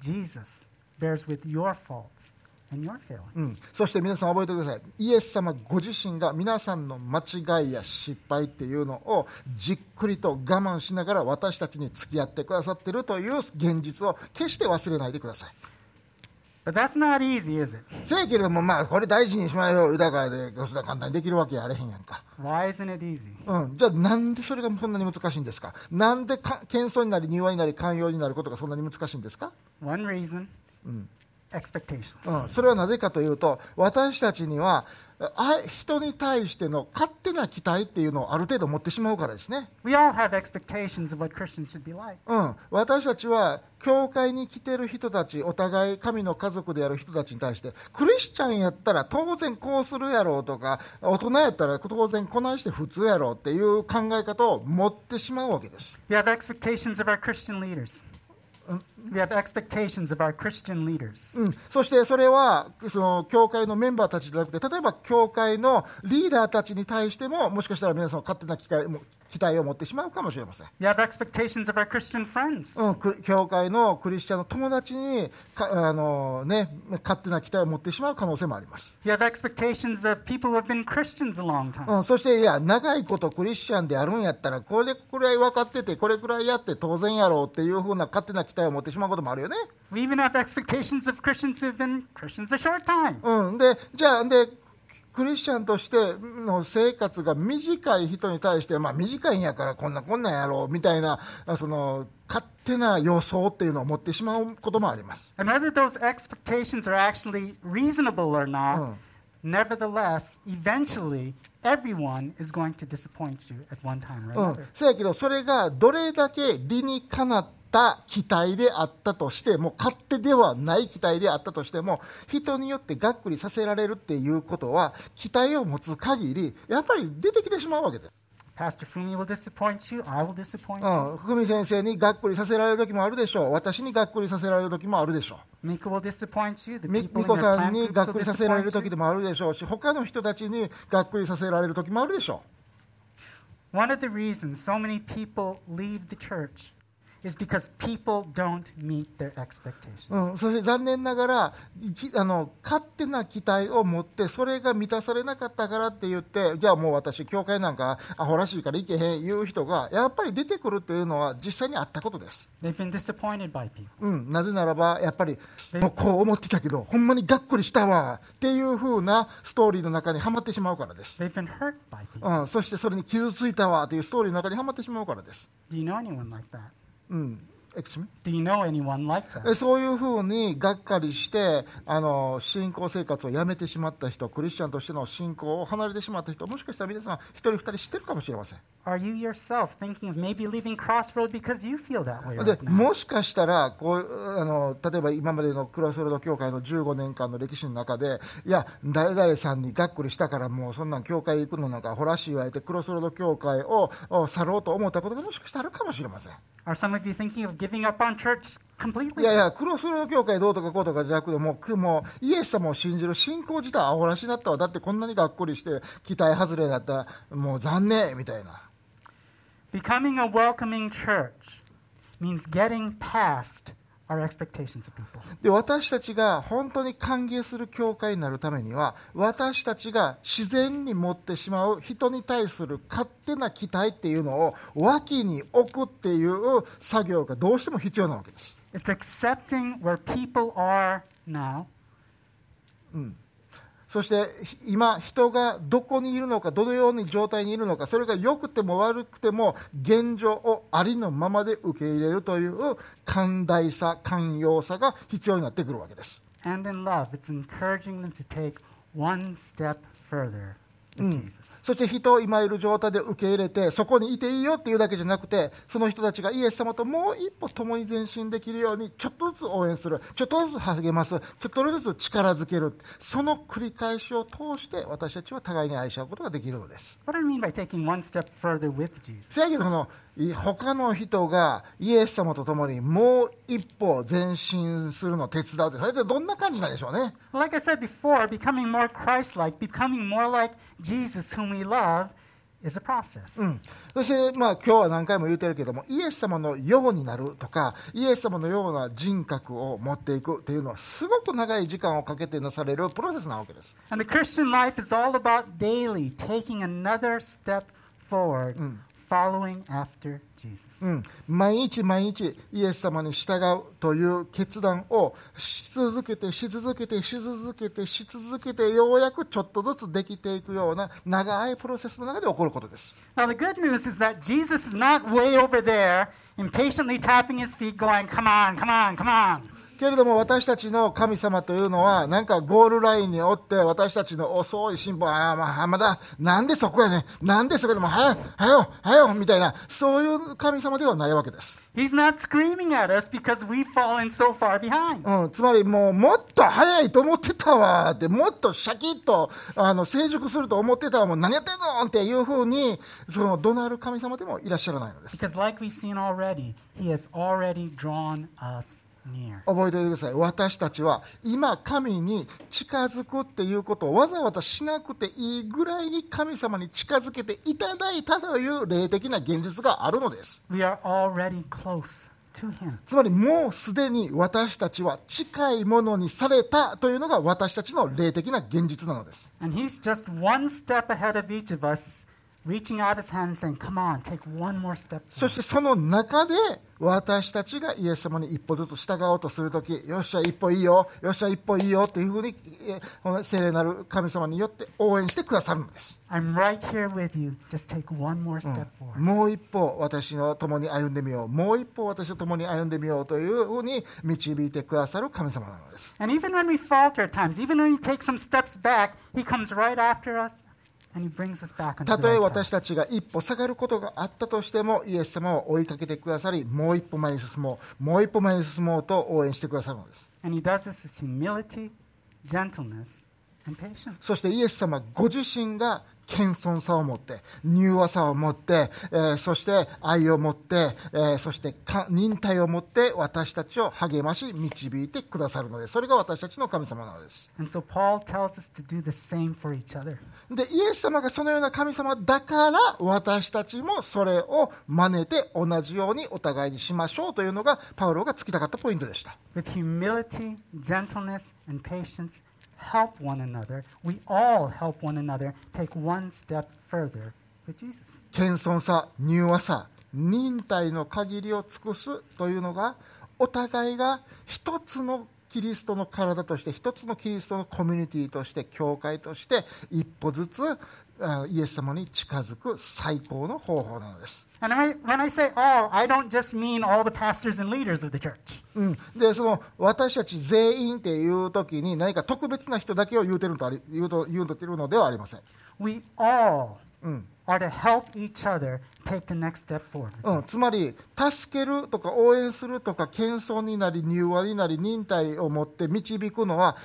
Speaker 1: Jesus bears with your faults and your failings.
Speaker 2: うん、そして皆さん覚えてください。イエス様ご自身が皆さんの間違いや失敗っていうのをじっくりと我慢しながら私たちに付き合ってくださっているという現実を決して忘れないでください。
Speaker 1: But that's not easy, is it?
Speaker 2: せやけれどもまあこれ大事にしまようだからでそんな簡単にできるわけやあれへんやんか
Speaker 1: Why isn't it easy?
Speaker 2: うん、じゃあなんでそれがそんなに難しいんですか？なんでか謙遜になり柔和になり寛容になることがそんなに難しいんですか、
Speaker 1: One reason expectations.
Speaker 2: うん、それはなぜかというと私たちにはあ人に対しての勝手な期待っていうのをある程度持ってしまうからですね、
Speaker 1: like.
Speaker 2: うん、私たちは教会に来てる人たちお互い神の家族である人たちに対してクリスチャンやったら当然こうするやろうとか大人やったら当然こないして普通やろうっていう考え方を持ってしまうわけです。
Speaker 1: We We have expectations of our Christian leaders.
Speaker 2: うん、そしてそれはその教会のメンバーたちじゃなくて例えば教会のリーダーたちに対してももしかしたら皆さん勝手な期待も期待を持ってしまうかもしれません、
Speaker 1: We have expectations of our Christian friends.
Speaker 2: うん、く教会のクリスチャンの友達にかあの、ね、勝手な期待を持ってしまう可能性もあります、
Speaker 1: We have expectations of people who have been Christians a long time.
Speaker 2: うん、そしていや長いことクリスチャンであるんやったらこれくらい分かっててこれくらいやって当然やろうっていうふうな勝手な期待を持ってしまうこともあるよね。うん、で、じゃあ、で、クリスチャンとしての生活が短い人に対して、まあ、短いんやからこんなこんなんやろうみたいなその勝手な予想っていうのを持ってしまうこともあります。うん。せやけど、それがどれだけ理にかなって、た期待であったとしても勝手ではない期待であったとしても人によってがっくりさせられるっていうことは期待を持つ限りやっぱり出てきてしまうわけです。
Speaker 1: Pastor Fumi will disappoint you. I will disappoint
Speaker 2: う
Speaker 1: you.
Speaker 2: ん、福見先生にがっくりさせられる時もあるでしょう私にがっくりさせられる時もあるでしょう
Speaker 1: Mika will disappoint you. The
Speaker 2: み
Speaker 1: people
Speaker 2: み
Speaker 1: in
Speaker 2: こ
Speaker 1: your
Speaker 2: さんにがっくりさせられる時
Speaker 1: you.
Speaker 2: もあるでしょうし他の人たちにがっくりさせられる時もあるでしょ
Speaker 1: One of the reasons so many people leave the church is because people don't meet their expectations.
Speaker 2: うん、そして残念ながらきあの勝手な期待を持ってそれが満たされなかったからって言ってじゃあもう私教会なんかアホらしいから行けへん言う人がやっぱり出てくるっていうのは実際にあったことです、
Speaker 1: They've been disappointed by people.
Speaker 2: うん、なぜならばやっぱりこう思ってたけどほんまにがっくりしたわっていう風なストーリーの中にはまってしまうからです、
Speaker 1: They've been hurt by people.
Speaker 2: うん、そしてそれに傷ついたわというストーリーの中にはまってしまうからです、
Speaker 1: Do you know anyone like that?
Speaker 2: Mm.
Speaker 1: Do you know anyone like that?
Speaker 2: えそういうふうにがっかりしてあの信仰生活をやめてしまった人クリスチャンとしての信仰を離れてしまった人もしかしたら皆さん一人二人知ってるかもしれません
Speaker 1: Are you yourself thinking of maybe leaving Crossroad because you feel that way
Speaker 2: で
Speaker 1: right?
Speaker 2: もしかしたらこうあの例えば今までのクロスロード教会の15年間の歴史の中でいや誰々さんにがっくりしたからもうそんなん教会行くのなんかほらしいわれてクロスロード教会をお去ろうと思ったことがもしかしたらあるかもしれません
Speaker 1: Are some of you thinking of giving up on church
Speaker 2: い
Speaker 1: completely?
Speaker 2: やいや、クロスロード教会どうとかこうとかじゃなくて、ももうイエス様を信じる信仰自体アホらしだったわ。だってこんなにがっくりして、期待外れだったら、もう残念みたいな。
Speaker 1: Becoming a welcoming church means getting past our expectations of people.
Speaker 2: で、私たちが本当に歓迎する教会になるためには、私たちが自然に持ってしまう人に対する勝手な期待っていうのを脇に置くっていう作業がどうしても必要なわけです。
Speaker 1: It's accepting where people are now
Speaker 2: そして今、人がどこにいるのか、どのように状態にいるのか、それが良くても悪くても、現状をありのままで受け入れるという寛大さ、寛容さが必要になってくるわけです。
Speaker 1: and in love. It's encouraging them to take one step further with Jesus.
Speaker 2: そして人を今いる状態で受け入れて、そこにいていいよっていうだけじゃなくて、その人たちがイエス様ともう一歩共に前進できるように、ちょっとずつ応援する、ちょっとずつ励ます、ちょっとずつ力づける、その繰り返しを通して、私たちは互いに愛し合うことができるのです。
Speaker 1: What do I mean by taking one step further with Jesus?
Speaker 2: せやけどこのい他の人がイエス様と共にもう一歩前進するのを手伝うってそれってどんな感じなんでしょうね
Speaker 1: like I said before, becoming more Christ like, becoming more like Jesus, whom we love, is a process.
Speaker 2: そしてまあ今日は何回も言うてるけどもイエス様のようになるとかイエス様のような人格を持っていくっていうのはすごく長い時間をかけてなされるプロセスなわけです
Speaker 1: And the Christian life is all about daily taking another step forward, following after Jesus.
Speaker 2: うん、毎日毎日イエス様に従うという決断をし続けてし続けてし続けてし続けてようやくちょっとずつできていくような長いプロセスの中で起こることです
Speaker 1: Now, the good news is that Jesus is not way over there, impatiently tapping his feet, going, Come on, come on, come on.
Speaker 2: けれども私たちの神様というのはなんかゴールラインにおって私たちの遅い進歩ああまあまだなんでそこやねんなんでそこでもはよはよはよみたいなそういう神様ではないわけです、
Speaker 1: He's not screaming at us because we've fallen so far behind.
Speaker 2: うん、つまりもうもっと早いと思ってたわってもっとシャキッとあの成熟すると思ってたわもう何やってんのっていうふうにその怒鳴る神様でもいらっしゃらないのです
Speaker 1: Because, like we've seen already, he has already drawn us.
Speaker 2: 覚えておいてください。私たちは今神に近づくっていうことをわざわざしなくていいぐらいに神様に近づけていただいたという霊的な現実があるのです。
Speaker 1: We are already close to him.
Speaker 2: つまりもうすでに私たちは近いものにされたというのが私たちの霊的な現実なのです。
Speaker 1: And he's just one step ahead of each of us,
Speaker 2: そしてその中で私たちがイエス様に一歩ずつ従おうとすると、よっしゃ、一歩いいよ、よっしゃ、一歩いいよというふうに、この聖なる神様によって応援してくださるんです。もう一歩私と共に歩んでみよう、もう一歩私と共に歩んでみようというふうに導いてくださる神様なのです。たとえ私.たちが一歩下がることがあったとしても、イエス様は追いかけてくださり、もう一歩前に進もう、もう一歩前に進もうと応援してくださるのです。そしてイエス様ご自身が謙遜さを持って、柔和さを持って、えーそして愛を持って、えーそしてか忍耐を持って私たちを励まし導いてくださるのです。それが私たちの神様なのです。
Speaker 1: So.
Speaker 2: で、イエス様がそのような神様だから私たちもそれを真似て同じようにお互いにしましょうというのがパウロが突きたかったポイントでした。
Speaker 1: With humility, gentleness, and patience, help one another. We all help one another take one step further with Jesus.
Speaker 2: 謙遜さ、柔和さ、忍耐の限りを尽くすというのが、お互いが一つのキリストの体として、一つのキリストのコミュニティとして、教会として、一歩ずつイエス様に近づく最高の方法なのです。で、その私たち全員っていうときに何か特別な人だけを言うてるとあり言うと言うてるのではありません。
Speaker 1: We all、
Speaker 2: ん。つまり助けるとか応援するとか謙遜になり柔和になり忍耐を持って導くのは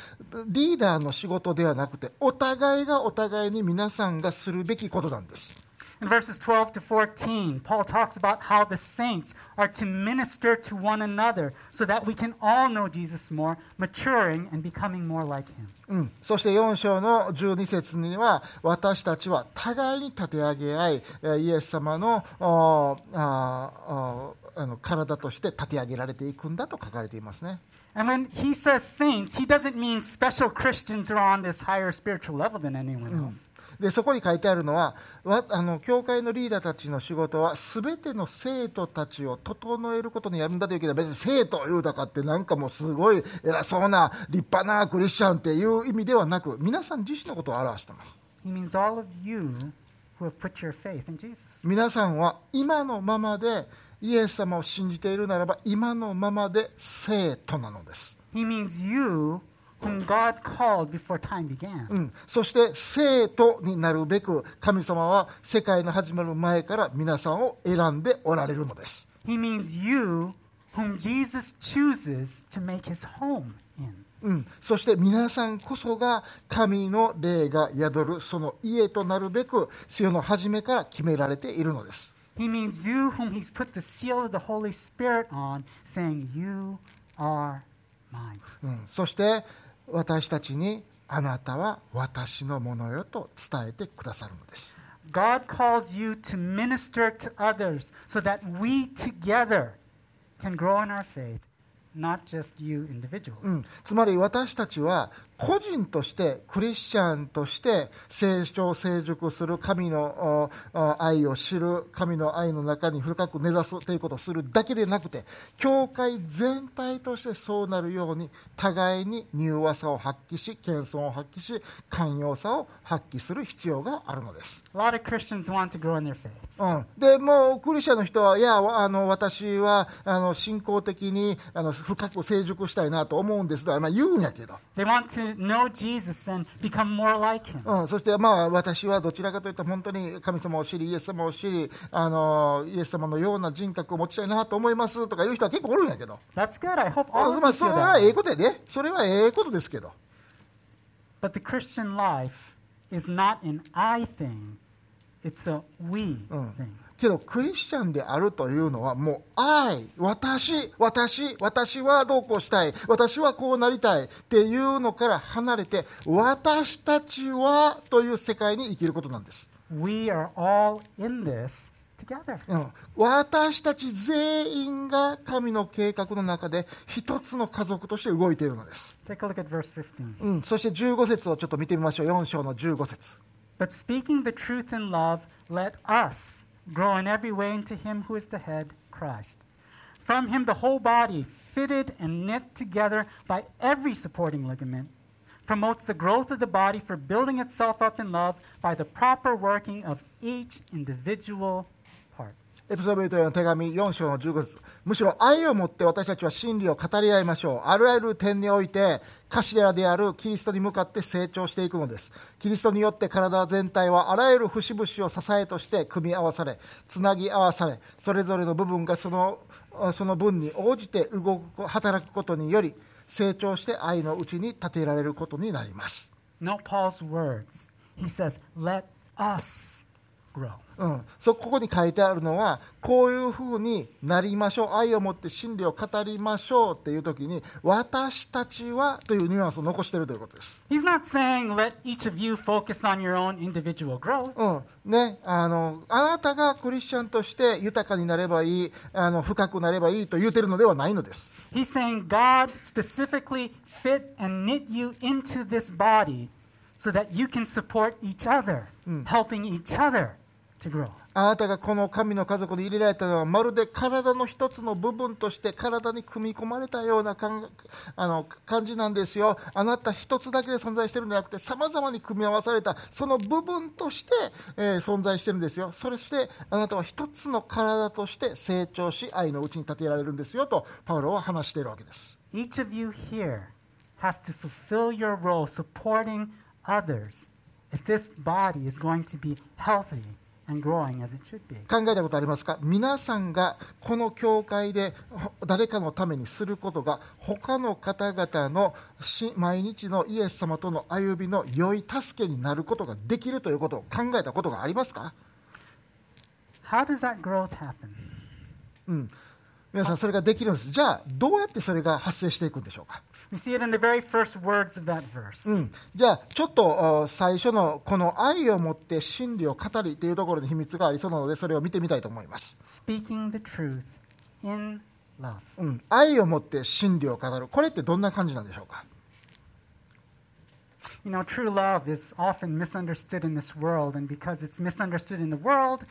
Speaker 2: リーダーの仕事ではなくてお互いがお互いに皆さんがするべきことなんです。
Speaker 1: In verses 12 to 14, Paul talks about how the saints are to minister to one another so that we can all know Jesus more, maturing and becoming more like him.
Speaker 2: うん、そして4章の12節には私たちは互いに立て上げ合いイエス様のあああの体として立て上げられていくんだと書かれていますね。
Speaker 1: And when he says saints, he doesn't mean special Christians are on this higher spiritual level than anyone else.
Speaker 2: でそこに書いてあるのはあの、教会のリーダーたちの仕事は、すべての生徒たちを整えることにやるんだというけど、別に生徒を言うたかって、なんかもうすごい偉そうな、立派なクリスチャンっていう意味ではなく、皆さん自身のことを表してます。
Speaker 1: He means all of you
Speaker 2: 皆さんは今のままでイエス様を信じているならば今のままで生徒なのです
Speaker 1: He means you whom God called before time began.
Speaker 2: うん、そして生徒になるべく神様は世界の始まる前から皆さんを選んでおられるのです
Speaker 1: He means you whom Jesus chooses to make his home in.
Speaker 2: うん、そして皆さんこそが神の霊が宿るその家となるべく世の初めから決められているのです。
Speaker 1: He means you whom he's put the seal of the Holy Spirit on, saying, You are mine.
Speaker 2: うん、そして私たちにあなたは私のものよと伝えてくださるのです。
Speaker 1: God calls you to minister to others so that we together can grow in our faith, not just you individually.
Speaker 2: うん、つまり私たちは個人としてクリスチャンとして成長成熟する神の愛を知る神の愛の中に深く根ざすということをするだけでなくて教会全体としてそうなるように互いに柔和さを発揮し謙遜を発揮し寛容さを発揮する必要があるのです。うん、でもうクリスチャンの人はいやあの私はあの信仰的にあの深く成熟したいなと思うんですと、まあ、言うんやけど、そして、まあ、私はどちらかといったら本当に神様を知り、イエス様を知りあの、イエス様のような人格を持ちたいなと思いますとかいう人は結構おるんやけど。それはええことやで、それはええことですけど。
Speaker 1: But the Christian life is not an I thing, it's a we thing.、
Speaker 2: けどクリスチャンであるというのはもう愛私私私はどうこうしたい私はこうなりたいっていうのから離れて私たちはという世界に生きることなんです、
Speaker 1: We are all in this together.
Speaker 2: うん、私たち全員が神の計画の中で一つの家族として動いているのです、
Speaker 1: Take a look at verse 15.
Speaker 2: うん、そして15節をちょっと見てみましょう。4章の15節。
Speaker 1: But speaking the truth in love, let us grow in every way into him who is the head, Christ. From him, the whole body, fitted and knit together by every supporting ligament, promotes the growth of the body for building itself up in love by the proper working of each individual.
Speaker 2: エピソードへの手紙4章の15節むしろ愛をもって私たちは真理を語り合いましょう。あらゆる点において、頭であるキリストに向かって成長していくのです。キリストによって体全体はあらゆる節々を支えとして組み合わされ、つなぎ合わされ、それぞれの部分がそのその分に応じて動く、働くことにより、成長して愛のうちに立てられることになります。
Speaker 1: Not Paul's words. He says, Let us.
Speaker 2: うん、そここに書いてあるのはこういうふうになりましょう。愛を持って真理を語りましょうっていう時に私たちはというニュアンスを残しているということです、
Speaker 1: He's not saying let each of you focus on your own individual growth.
Speaker 2: うん。ね、あのあなたがクリスチャンとして豊かになればいいあの深くなればいいと言ってるのではないのです。
Speaker 1: He's saying God specifically fit and knit you into this body so that you can support each other, helping each other to grow.
Speaker 2: あなたがこの神の家族に入れられたのはまるで体の一つの部分として体に組み込まれたような感あの感じなんですよ。あなた一つだけで存在してるんじゃなくてさまざまに組み合わされたその部分として、えー存在してるんですよ。それしてあなたは一つの体として成長し愛のうちに立てられるんですよとパウロは話しているわけです。
Speaker 1: Each of you here has to fulfill your role supporting others if this body is going to be healthy and growing as it should be.
Speaker 2: 考えたことありますか？皆さんがこの教会でほ誰かのためにすることが他の方々のし毎日のイエス様との歩みの良い助けになることができるということを考えたことがありますか
Speaker 1: ？How does that growth happen?
Speaker 2: 皆さんそれができるんです。じゃあどうやってそれが発生していくんでしょうか？
Speaker 1: We see it in the very first words of that verse.
Speaker 2: うん、じゃあちょっとあ最初のこの愛を持って真理を語りというところに秘密がありそうなのでそれを見てみたいと思います、
Speaker 1: Speaking the truth in love.
Speaker 2: うん、愛を持って真理を語るこれってどんな感じなんでしょうか
Speaker 1: You know, true love is often misunderstood in this world, and because it's misunderstood in the world,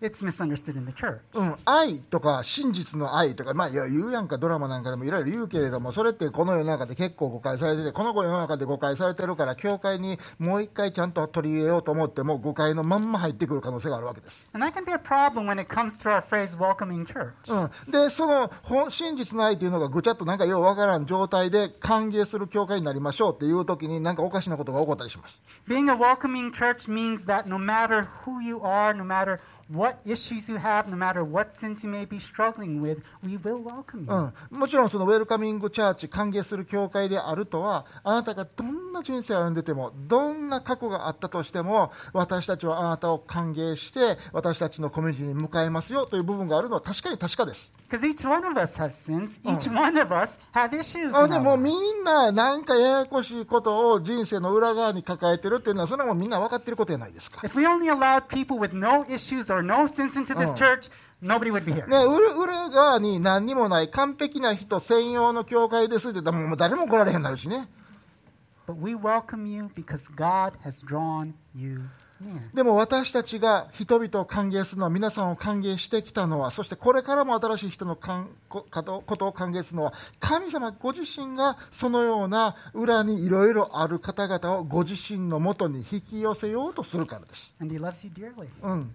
Speaker 1: it's misunderstood in the church.
Speaker 2: うん、愛とか真実の愛とか、まあ、いや言うやんかドラマなんかでもいろいろ言うけれどもそれってこの世の中で結構誤解されててこの世の中で誤解されてるから教会にもう一回ちゃんと取り入れようと思っても誤解のまんま入ってくる可能性があるわけです、
Speaker 1: And that can be a problem when it comes to our phrase welcoming church.
Speaker 2: うん、でそのほ真実の愛というのがぐちゃっとなんかようわからん状態で歓迎する教会になりましょうっていう時になんかおかしなことが起こったりします
Speaker 1: Being a welcoming church means that no matter who you are, no matter what issues you have, no matter what sins you may be struggling with, we will welcome you.
Speaker 2: もちろんそのウェルカミングチャーチ、歓迎する教会であるとは、あなたがどんな人生を歩んでても、どんな過去があったとしても、私たちはあなたを歓迎して、私たちのコミュニティに向かいますよという部分があるのは確かに確かです。あ、でもみんななんかややこしいことを人生の裏側に抱えてるっていうのは、それはもうみんな分かっていることじゃないですか。
Speaker 1: No sins into this church, nobody would be here.
Speaker 2: ね、裏裏側に何にもない完璧な人専用の教会ですって言ったらもう誰も来られへんなるしね
Speaker 1: But we welcome you because God has drawn you.
Speaker 2: でも私たちが人々を歓迎するのは皆さんを歓迎してきたのはそしてこれからも新しい人のこことを歓迎するのは神様ご自身がそのような裏にいろいろある方々をご自身のもとに引き寄せようとするからです。うん、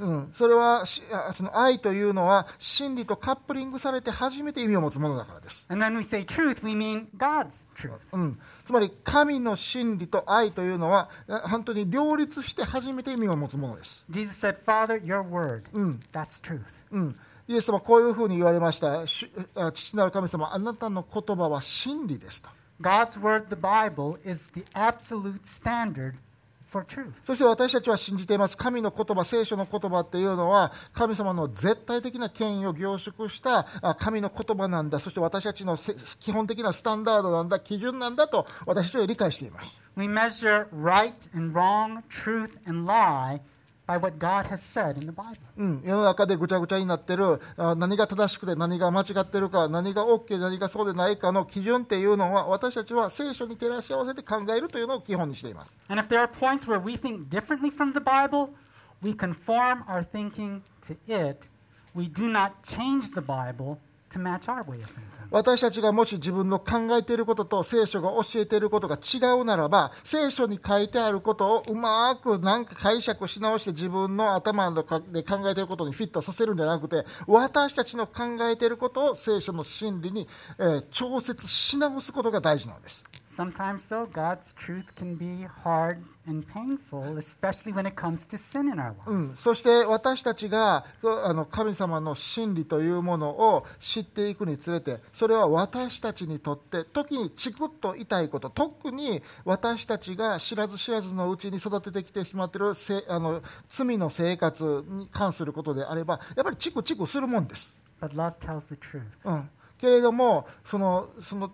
Speaker 2: うん、それはその愛というのは真理とカップリングされて初めて意味を持つものだからです、つまり神の真理と愛というのはあ本当に両立して初めて意味を持つものです、
Speaker 1: Jesus said, Father, your word, that's truth.
Speaker 2: うん、イエス様はこういうふうに言われました。父なる神様あなたの言葉は真理ですと。
Speaker 1: God's word, the Bible, is the absolute standard.
Speaker 2: そして私たちは信じています。神の言葉聖書の言葉っていうのは神様の絶対的な権威を凝縮したあ神の言葉なんだ。そして私たちのせ基本的なスタンダードなんだ。基準なんだと私たちは理解しています。
Speaker 1: We measure right and wrong, truth and lie
Speaker 2: 世の中でぐちゃぐちゃになってる何が正しくて何が間違ってるか何が OK 何がそうでないかの基準っていうのは私たちは聖書に照らし合わせて考えるというのを基本にしています。私たちがもし自分の考えていることと聖書が教えていることが違うならば聖書に書いてあることをうまくなんか解釈し直して自分の頭で考えていることにフィットさせるんじゃなくて私たちの考えていることを聖書の真理に、えー調節し直すことが大事なんです。
Speaker 1: Sometimes, though, God's truth can be hard and painful, especially when it comes to sin in our lives.
Speaker 2: うん、そして私たちがあの神様の真理というものを知っていくにつれてそれは私たちにとって時にチクッと痛いこと特に私たちが知らず知らずのうちに育ててきてしまっているせあの罪の生活に関することであればやっぱりチクチクするもんです。
Speaker 1: But love tells the truth.
Speaker 2: うん、けれどもそのその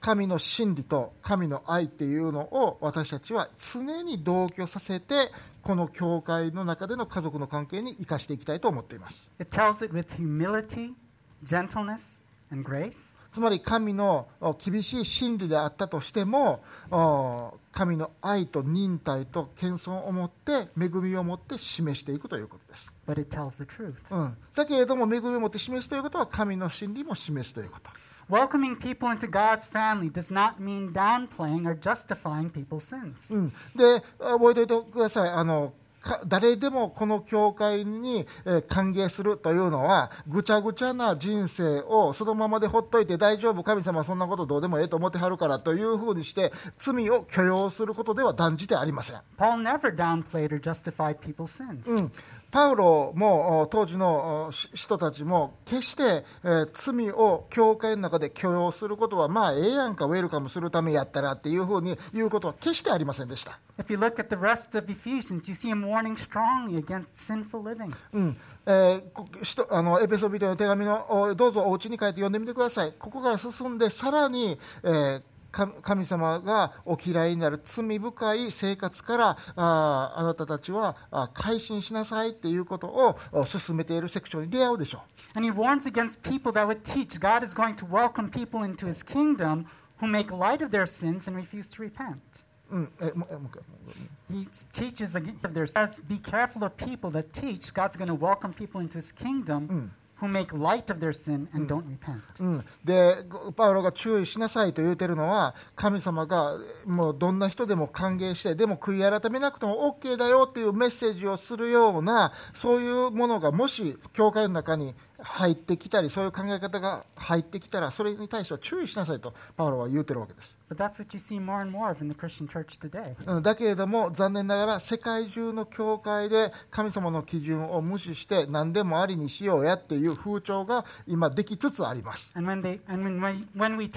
Speaker 2: 神の真理と神の愛っていうのを私たちは常に同居させてこの教会の中での家族の関係に生かしていきたいと思っています
Speaker 1: It tells it with humility, gentleness, and grace.
Speaker 2: つまり神のお厳しい真理であったとしてもお神の愛と忍耐と謙遜を持って恵みを持って示していくということです、
Speaker 1: But it tells the truth.
Speaker 2: うん、だけれども恵みを持って示すということは神の真理も示すということ
Speaker 1: Welcoming people into God's family does not mean downplaying or justifying people's sins.
Speaker 2: うん、で覚えておいてくださいあのか誰でもこの教会に、えー歓迎するというのはぐちゃぐちゃな人生をそのままでほっといて大丈夫神様はそんなことどうでもええと思ってはるからというふうにして罪を許容することでは断じてありません、
Speaker 1: Paul never downplayed or justified people's sins.
Speaker 2: うん、パウロもお当時の人たちも決して、えー罪を教会の中で許容することはまあええやんかウェルカムするためやったらっていうふうに言うことは決してありませんでした。
Speaker 1: If you look at the rest of Ephesians, you see him warning strongly against sinful living.
Speaker 2: うん。えーあのエペソビトの手紙のおどうぞお家に帰って読んでみてください、ここから進んで、さらに、えーか神様がお嫌いになる罪深い生活からあーあなたたちはあ改心しなさいっていうことをお進めているセクションに出会うでしょ
Speaker 1: And he warns against people that would teach God is going to welcome people into his kingdom who make light of their sins and refuse to repent. He teaches against their says, be careful of people that teach God's going to welcome people into his kingdom who make light of their sin and don't repent.
Speaker 2: うん、でごパウロが注意しなさいと言うてるのは神様がもうどんな人でも歓迎してでも悔い改めなくても OK だよっていうメッセージをするようなそういうものがもし教会の中に入ってきたりそういう考え方が入ってきたらそれに対しては注意しなさいとパウロは言うてるわけです、だけれども残念ながら世界中の教会で神様の基準を無視して何でもありにしようやっていう風潮が今できつつあります。
Speaker 1: And when they and when we, when we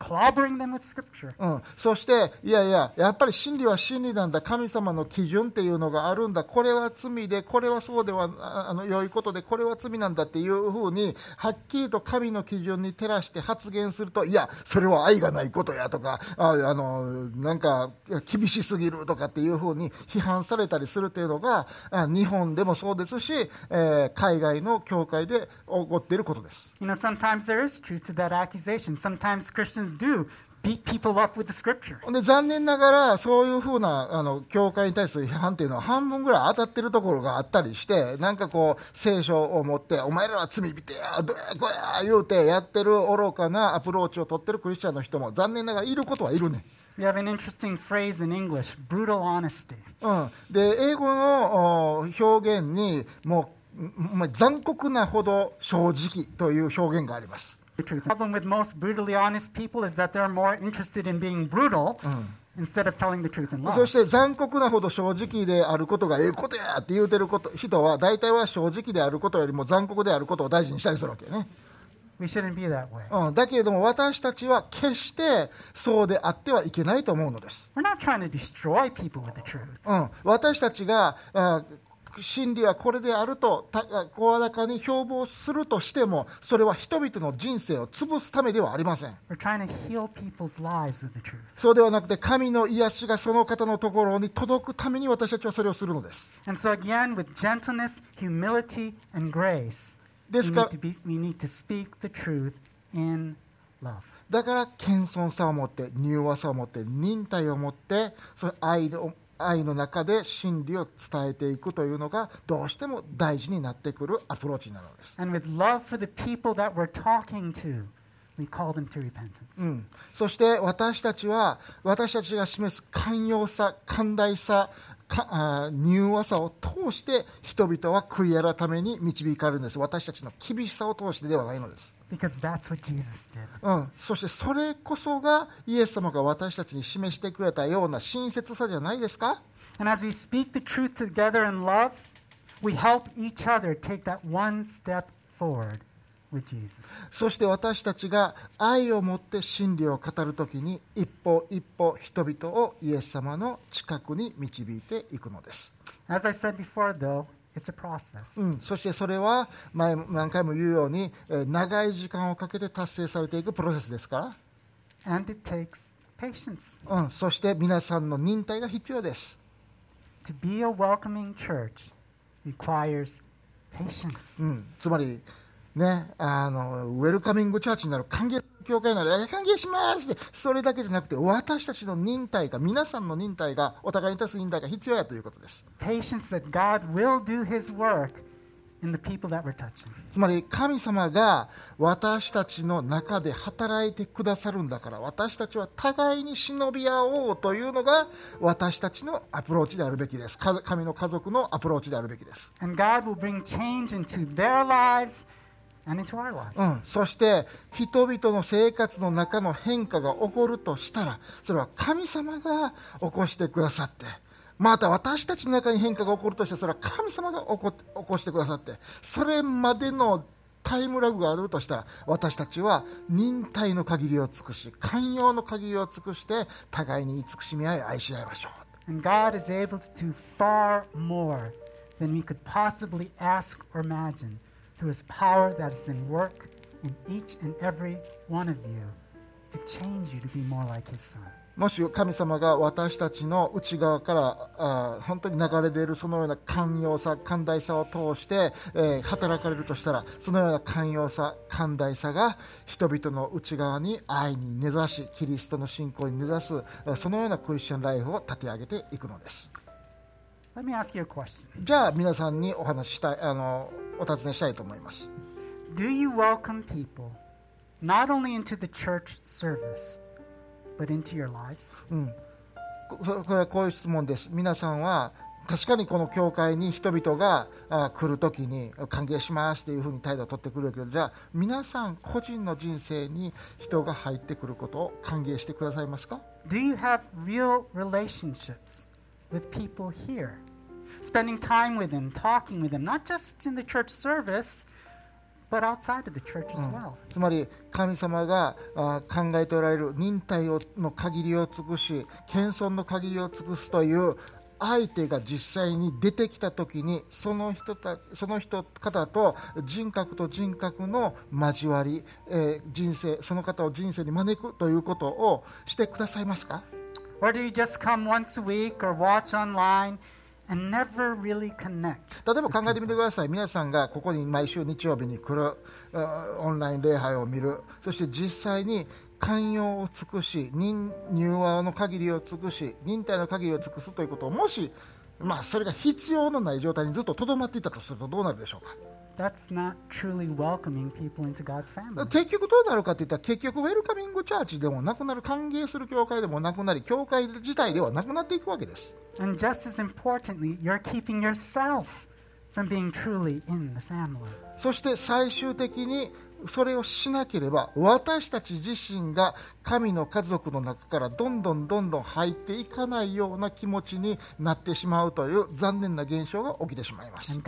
Speaker 1: clobbering them with scripture.
Speaker 2: うん、そして、いやいや、やっぱり真理は真理なんだ、神様の基準っていうのがあるんだ、これは罪で、これはそうではああの良いことで、これは罪なんだっていうふうに、はっきりと神の基準に照らして発言すると、いや、それは愛がないことやとか、ああのなんか厳しすぎるとかっていうふうに批判されたりするっていうのが、あ日本でもそうですし、えー海外の教会で起こっていることです。
Speaker 1: You know, sometimes there is truth to that accusation. Sometimes Christians do beat people up with the scripture.
Speaker 2: で残念ながら、そういうふうなあの教会に対する批判っていうのは、半分ぐらい当たってるところがあったりして、なんかこう、聖書を持って、お前らは罪人や、どうやこうや言うてやってる愚かなアプローチを取ってるクリスチャンの人も、残念ながらいることはいるね。
Speaker 1: Have an interesting phrase in English brutal honesty.
Speaker 2: うん、で英語のお表現にもう残酷なほど正直という表現があります。
Speaker 1: The truth. The problem with most brutally honest people is that they're more interested in being brutal instead of telling the truth in
Speaker 2: そ.して残酷なほど正直であることがええことやって言うてること人は大体は正直であることよりも残酷であることを大事にしたりするわけよね、
Speaker 1: We shouldn't be that way.
Speaker 2: うん、だけれども私たちは決してそうであってはいけないと思うのです、
Speaker 1: We're not trying to destroy people with the truth.
Speaker 2: うん、私たちがあ真理はこれであると声高に標榜するとしてもそれは人々の人生を潰すためではありません。そうではなくて神の癒しがその方のところに届くために私たちはそれをするのです、ですからだから謙遜さを持って柔和さを持って忍耐を持ってその愛を愛の中で真理を伝えていくというのがどうしても大事になってくるアプローチなのです。そして私たちは私たちが示す寛容さ、寛大さ、かあー柔和さを通して人々は悔い改めに導かれるんです私たちの厳しさを通してではないのです、
Speaker 1: Because that's what Jesus did.
Speaker 2: うん、そしてそれこそがイエス様が私たちに示してくれたような親切さじゃないですか
Speaker 1: And as we speak the truth together in love, we help each other take that one step forward.
Speaker 2: そして私たちが愛を持って真理を語るときに一歩一歩人々をイエス様の近くに導いていくのです。
Speaker 1: As I said before, though, it's a process.
Speaker 2: うん、そしてそれは前何回も言うように、えー長い時間をかけて達成されていくプロセスですか
Speaker 1: ？And it takes patience.
Speaker 2: ら、うん、そして皆さんの忍耐が必要です。
Speaker 1: To be a welcoming church requires patience.
Speaker 2: うん、つまり、ね、あのウェルカミングチャーチになる歓迎教会になるえ歓迎しますってそれだけじゃなくて私たちの忍耐が皆さんの忍耐がお互いに立つ忍耐が必要やということです。つまり神様が私たちの中で働いてくださるんだから私たちは互いに忍び合おうというのが私たちのアプローチであるべきです。か神の家族のアプローチであるべきです、
Speaker 1: And God will bring change into their lives
Speaker 2: そして人々の生活の中の変化が起こるとしたらそれは神様が起こしてくださってまた私たちの中に変化が起こるとしてそれは神様が起こ起こしてくださってそれまでのタイムラグがあるとしたら私たちは忍耐の限りを尽くし寛容の限りを尽くして互いに慈しみ合い愛し合いましょう。
Speaker 1: And God is able to do far more than we could possibly ask or imagine through his power that is in work in each and every one of you to change you to be more like his son.
Speaker 2: もし神様が私たちの内側からあ本当に流れ出るそのような寛容さ寛大さを通して、えー働かれるとしたらそのような寛容さ寛大さが人々の内側に愛に根ざしキリストの信仰に根ざすそのようなクリスチャンライフを立て上げていくのです
Speaker 1: Let me ask you a question.
Speaker 2: じゃあ皆さんにお話ししたいあのお尋ねしたいと思います
Speaker 1: Do you welcome people not only into the church service, but into your lives?
Speaker 2: ここれはこういう質問です皆さんは確かにこの教会に人々があ来るときに歓迎しますっていうふうに態度を取ってくるけどじゃあ皆さん個人の人生に人が入ってくることを歓迎してくださいますか
Speaker 1: ？Do you have real relationships with people here? Spending time with them, talking with them, not just in the church service, but outside of the church as well.
Speaker 2: つまり神様があ考えておられる忍耐をの限りを尽くし謙遜の限りを尽くすという相手が実際に出てきた時にその人たその人方と人格と人格の交わり、えー人生その方を人生に招くということをしてくださいますか
Speaker 1: Or do you just come once a week or watch online and never really connect?
Speaker 2: 例えば考えてみてください。皆さんがここに毎週日曜日に来るオンライン礼拝を見る。そして実際に寛容を尽くし忍柔和の限りを尽くし忍耐の限りを尽くすということをもし、まあ、それが必要のない状態にずっととどまっていたとするとどうなるでしょうか？結局どうなるかって言ったら結局ウェルカミングチャーチでもなくなる歓迎する教会でもなくなり教会自体ではなくなっていくわけです。そして最終的にそれをしなければ私たち自身が神の家族の中からどんどんどんどん入っていかないような気持ちになってしまうという残念な現象が起きてしまいます.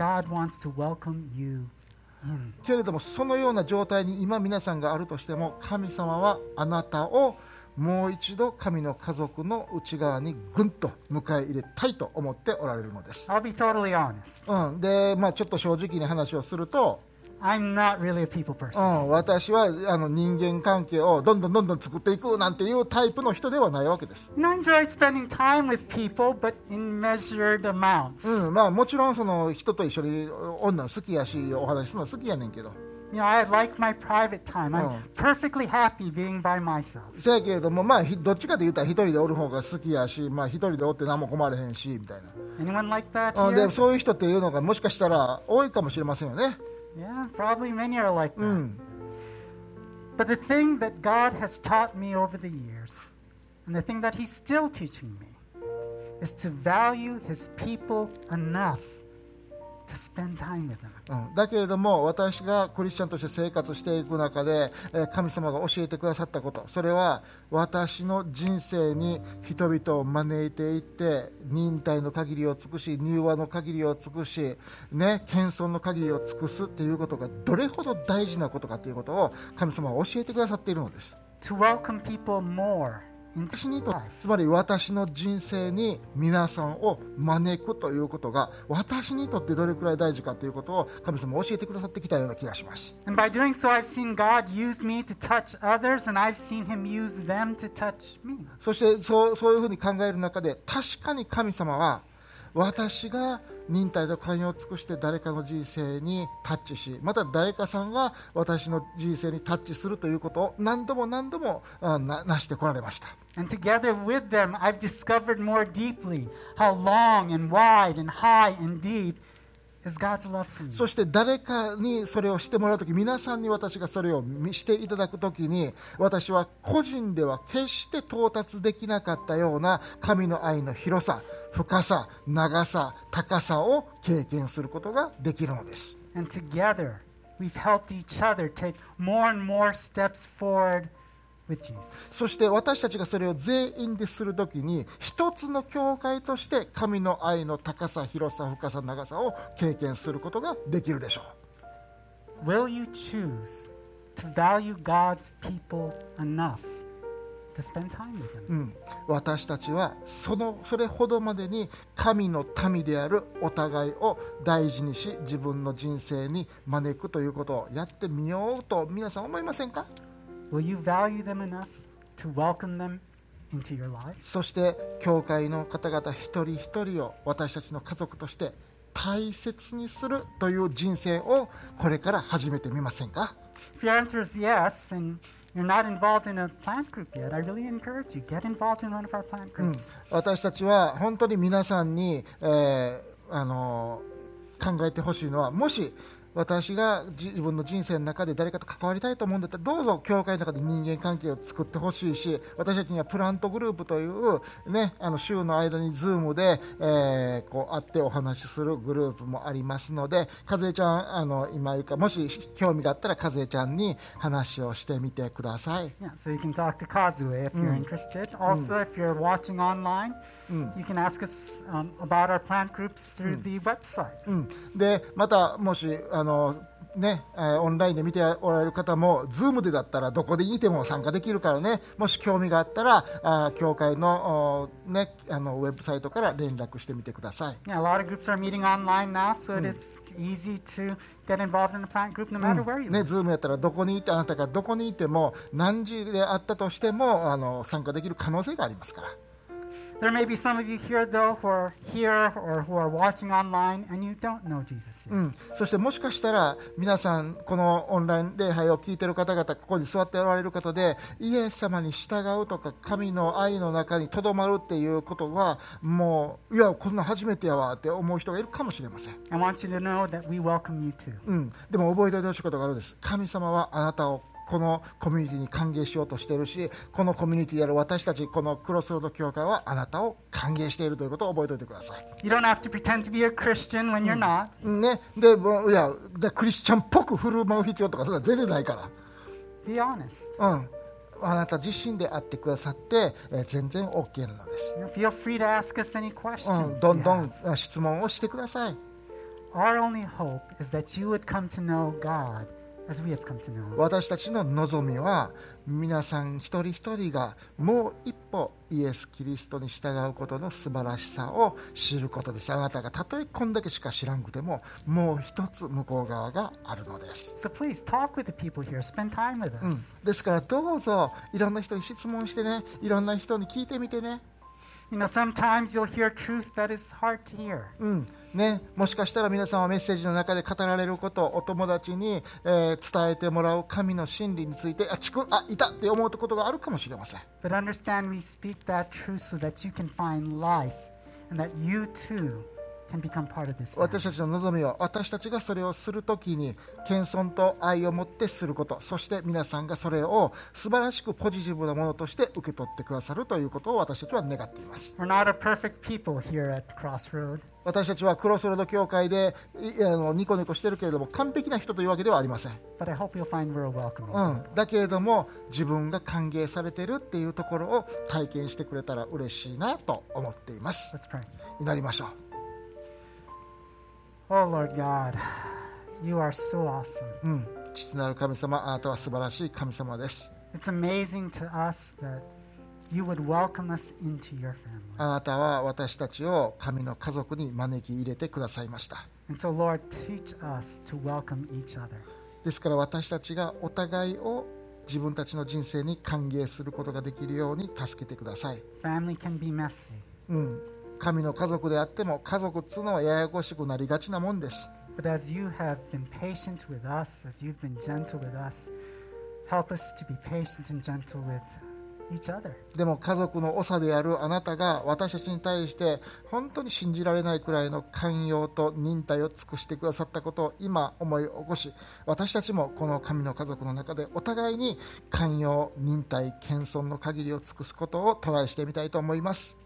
Speaker 2: けれどもそのような状態に今皆さんがあるとしても神様はあなたをもう一度神の家族の内側にぐんと迎え入れたいと思っておられるのです、
Speaker 1: I'll be totally honest.
Speaker 2: うん、で、まあ、ちょっと正直に話をすると
Speaker 1: I'm not really a people
Speaker 2: う
Speaker 1: person.
Speaker 2: ん、私はあの人間関係をどんどんどんどん作っていくなんていうタイプの人ではないわけです、
Speaker 1: You know, I enjoy spending time with people, but in measured amounts.
Speaker 2: うんまあ、もちろんその人と一緒に女好きやしお話しするの好きやねんけど、
Speaker 1: You know, I like my private time. I'm
Speaker 2: Oh.
Speaker 1: perfectly happy being by myself.
Speaker 2: せやけれども、まあ、ひどっちかと言ったら一人でおる方が好きやし、まあ、一人でおって何も困れへんしみたい
Speaker 1: Anyone like that
Speaker 2: な、うん、
Speaker 1: here?
Speaker 2: でそういう人っていうのがもしかしたら多いかもしれませんよね、
Speaker 1: Yeah, probably many are like that. Hmm.
Speaker 2: うん、
Speaker 1: But the thing that God has taught me over the years, and the thing that He's still teaching me, is to value His people enough
Speaker 2: うん、だけれども私がクリスチャンとして生活していく中でえー神様が教えてくださったこと。それは私の人生に人々を招いていって忍耐の限りを尽くし柔和の限りを尽くし、ね、謙遜の限りを尽くすっていうことがどれほど大事なことかということを神様は教えてくださっているのです。
Speaker 1: To welcome people more
Speaker 2: 私にと.つまり私の人生に皆さんを招くということが私にとってどれくらい大事かということを神様は教えてくださってきたような気がします
Speaker 1: And by doing so, I've seen God use me to touch others, and I've seen Him use them to touch me.
Speaker 2: そしてそうそういうふうに考える中で確かに神様は私が忍耐と寛容を尽くして誰かの人生にタッチしまた誰かさんが私の人生にタッチするということを何度も何度もななしてこられました
Speaker 1: And together with them, I've discovered more deeply how long and wide and high and deep
Speaker 2: そして誰かにそれをしてもらうとき皆さんに私がそれを見していただくときに私は個人では決して到達できなかったような神の愛の広さ深さ長さ高さを経験することができるのです
Speaker 1: And together, we've helped each other take more and more steps forward.
Speaker 2: そして私たちがそれを全員でするときに一つの教会として神の愛の高さ広さ深さ長さを経験することができるでしょう。
Speaker 1: Will you choose to value God's people enough to spend time with Him?
Speaker 2: うん、私たちはそのそれほどまでに神の民であるお互いを大事にし自分の人生に招くということをやってみようと皆さん思いませんか？そして、教会の方々一人一人を私たちの家族として大切にするという人生をこれから始めてみませんか、私たちは本当に皆さんに、え、あの考えてほしいのはもし私がじ自分の人生の中で誰かと関わりたいと思うんだったらどうぞ教会の中で人間関係を作ってほしいし私たちにはプラントグループという、ね、あの週の間に Zoom で、えーこう会ってお話しするグループもありますので和江ちゃんあの今言うかもし興味があったら和江ちゃんに話をしてみてください。
Speaker 1: Yeah, so you can talk to Kazue if you're interested. Also, if you're watching online, you can ask、
Speaker 2: オンラインで見ておられる方も、 Zoom でだったらどこでいても参加できるからね、もし興味があったら、あ教会の,お、ね、あのウェブサイトから連絡してみてください。ね、ズームやったらどこにあなたがどこにいても何時であったとしてもあの参加できる可能性がありますから。
Speaker 1: There may be some of you here, though, who are here or who are watching online and you don't know Jesus yet.
Speaker 2: うん、そしてもしかしたら皆さんこのオンライン礼拝を聞いている方々ここに座っておられる方でイエス様に従うとか神の愛の中にとどまるっていうことはもういやこんな初めてやわって思う人がいるかもしれません、
Speaker 1: I want you to know that we welcome you too.
Speaker 2: うん、でも覚えておいてほしいことがあるんです神様はあなたをこのコミュニティに歓迎しようとしているしこのコミュニティである私たちこのクロスロード教会はあなたを歓迎しているということを覚えておいてください
Speaker 1: You don't have to pretend to be a Christian when you're not.
Speaker 2: ね、でいやでクリスチャンっぽく振る舞う必要とかそれは全然ないから
Speaker 1: Be honest.
Speaker 2: うん、あなた自身であってくださって、えー全然 OK なのです、
Speaker 1: feel free to ask us any
Speaker 2: うん、
Speaker 1: questions.
Speaker 2: どんど.んあ質問をしてください
Speaker 1: Our only hope is that you would come to know God
Speaker 2: 私たちの望みは皆さん一人一人がもう一歩イエス・キリストに従うことの素晴らしさを知ることです。あなたがたとえこんだけしか知らんくてももう一つ向こう側があるのです。
Speaker 1: So please here. With us.
Speaker 2: ですからどうぞいろんな人に質問してね。いろんな人に聞いてみてね
Speaker 1: You
Speaker 2: ね、もしかしたら皆さんはメッセージの中で語られることお友達に、えー、伝えてもらう神の真理についてあちくあいたって思うことがあるかもしれません。私たちの望みは私たちがそれをするときに謙遜と愛を持ってすること。そして皆さんがそれを素晴らしくポジティブなものとして受け取ってくださるということを私たちは願っています。私たちはクロスロード教会でいあのニコニコしてるけれども完璧な人というわけではありません.うん、だけれども自分が歓迎されてるっていうところを体験してくれたら嬉しいなと思っています.祈りましょう
Speaker 1: Oh Lord God, you are so awesome.
Speaker 2: うん父なる神様あなたは素晴らしい神様です
Speaker 1: It's amazing to us that you would welcome us into your family.
Speaker 2: あなたは私たちを神の家族に招き入れてくださいました
Speaker 1: And so, Lord, teach us to welcome each other.
Speaker 2: ですから私たちがお互いを自分たちの人生に歓迎することができるように助けてください、
Speaker 1: Family can be messy,
Speaker 2: うん、神の家族であっても家族っつうのはややこしくなりがちなもんです
Speaker 1: but as you have been patient with us, as you've been gentle with us, help us to be patient and gentle with each other.
Speaker 2: でも家族の長であるあなたが私たちに対して本当に信じられないくらいの寛容と忍耐を尽くしてくださったことを今思い起こし私たちもこの神の家族の中でお互いに寛容忍耐謙遜の限りを尽くすことをトライしてみたいと思います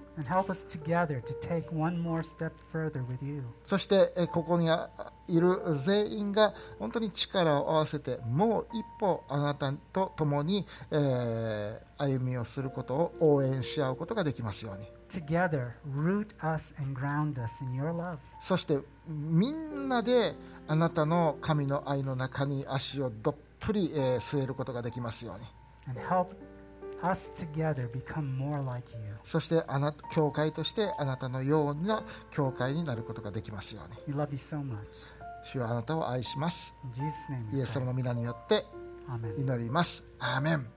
Speaker 2: そしてえここにあいる全員が本当に力を合わせてもう一歩あなたと共に、えー歩みをすることを応援し合うことができますように。
Speaker 1: Together, root us and ground us in your love.
Speaker 2: そしてみんなであなたの神の愛の中に足をどっぷり、えー据えることができますように。
Speaker 1: And help
Speaker 2: そしてあなた、教会としてあなたのような教会になることができますように。
Speaker 1: Shu
Speaker 2: 主はあなたを愛します。イエス様の皆によって祈ります。アーメン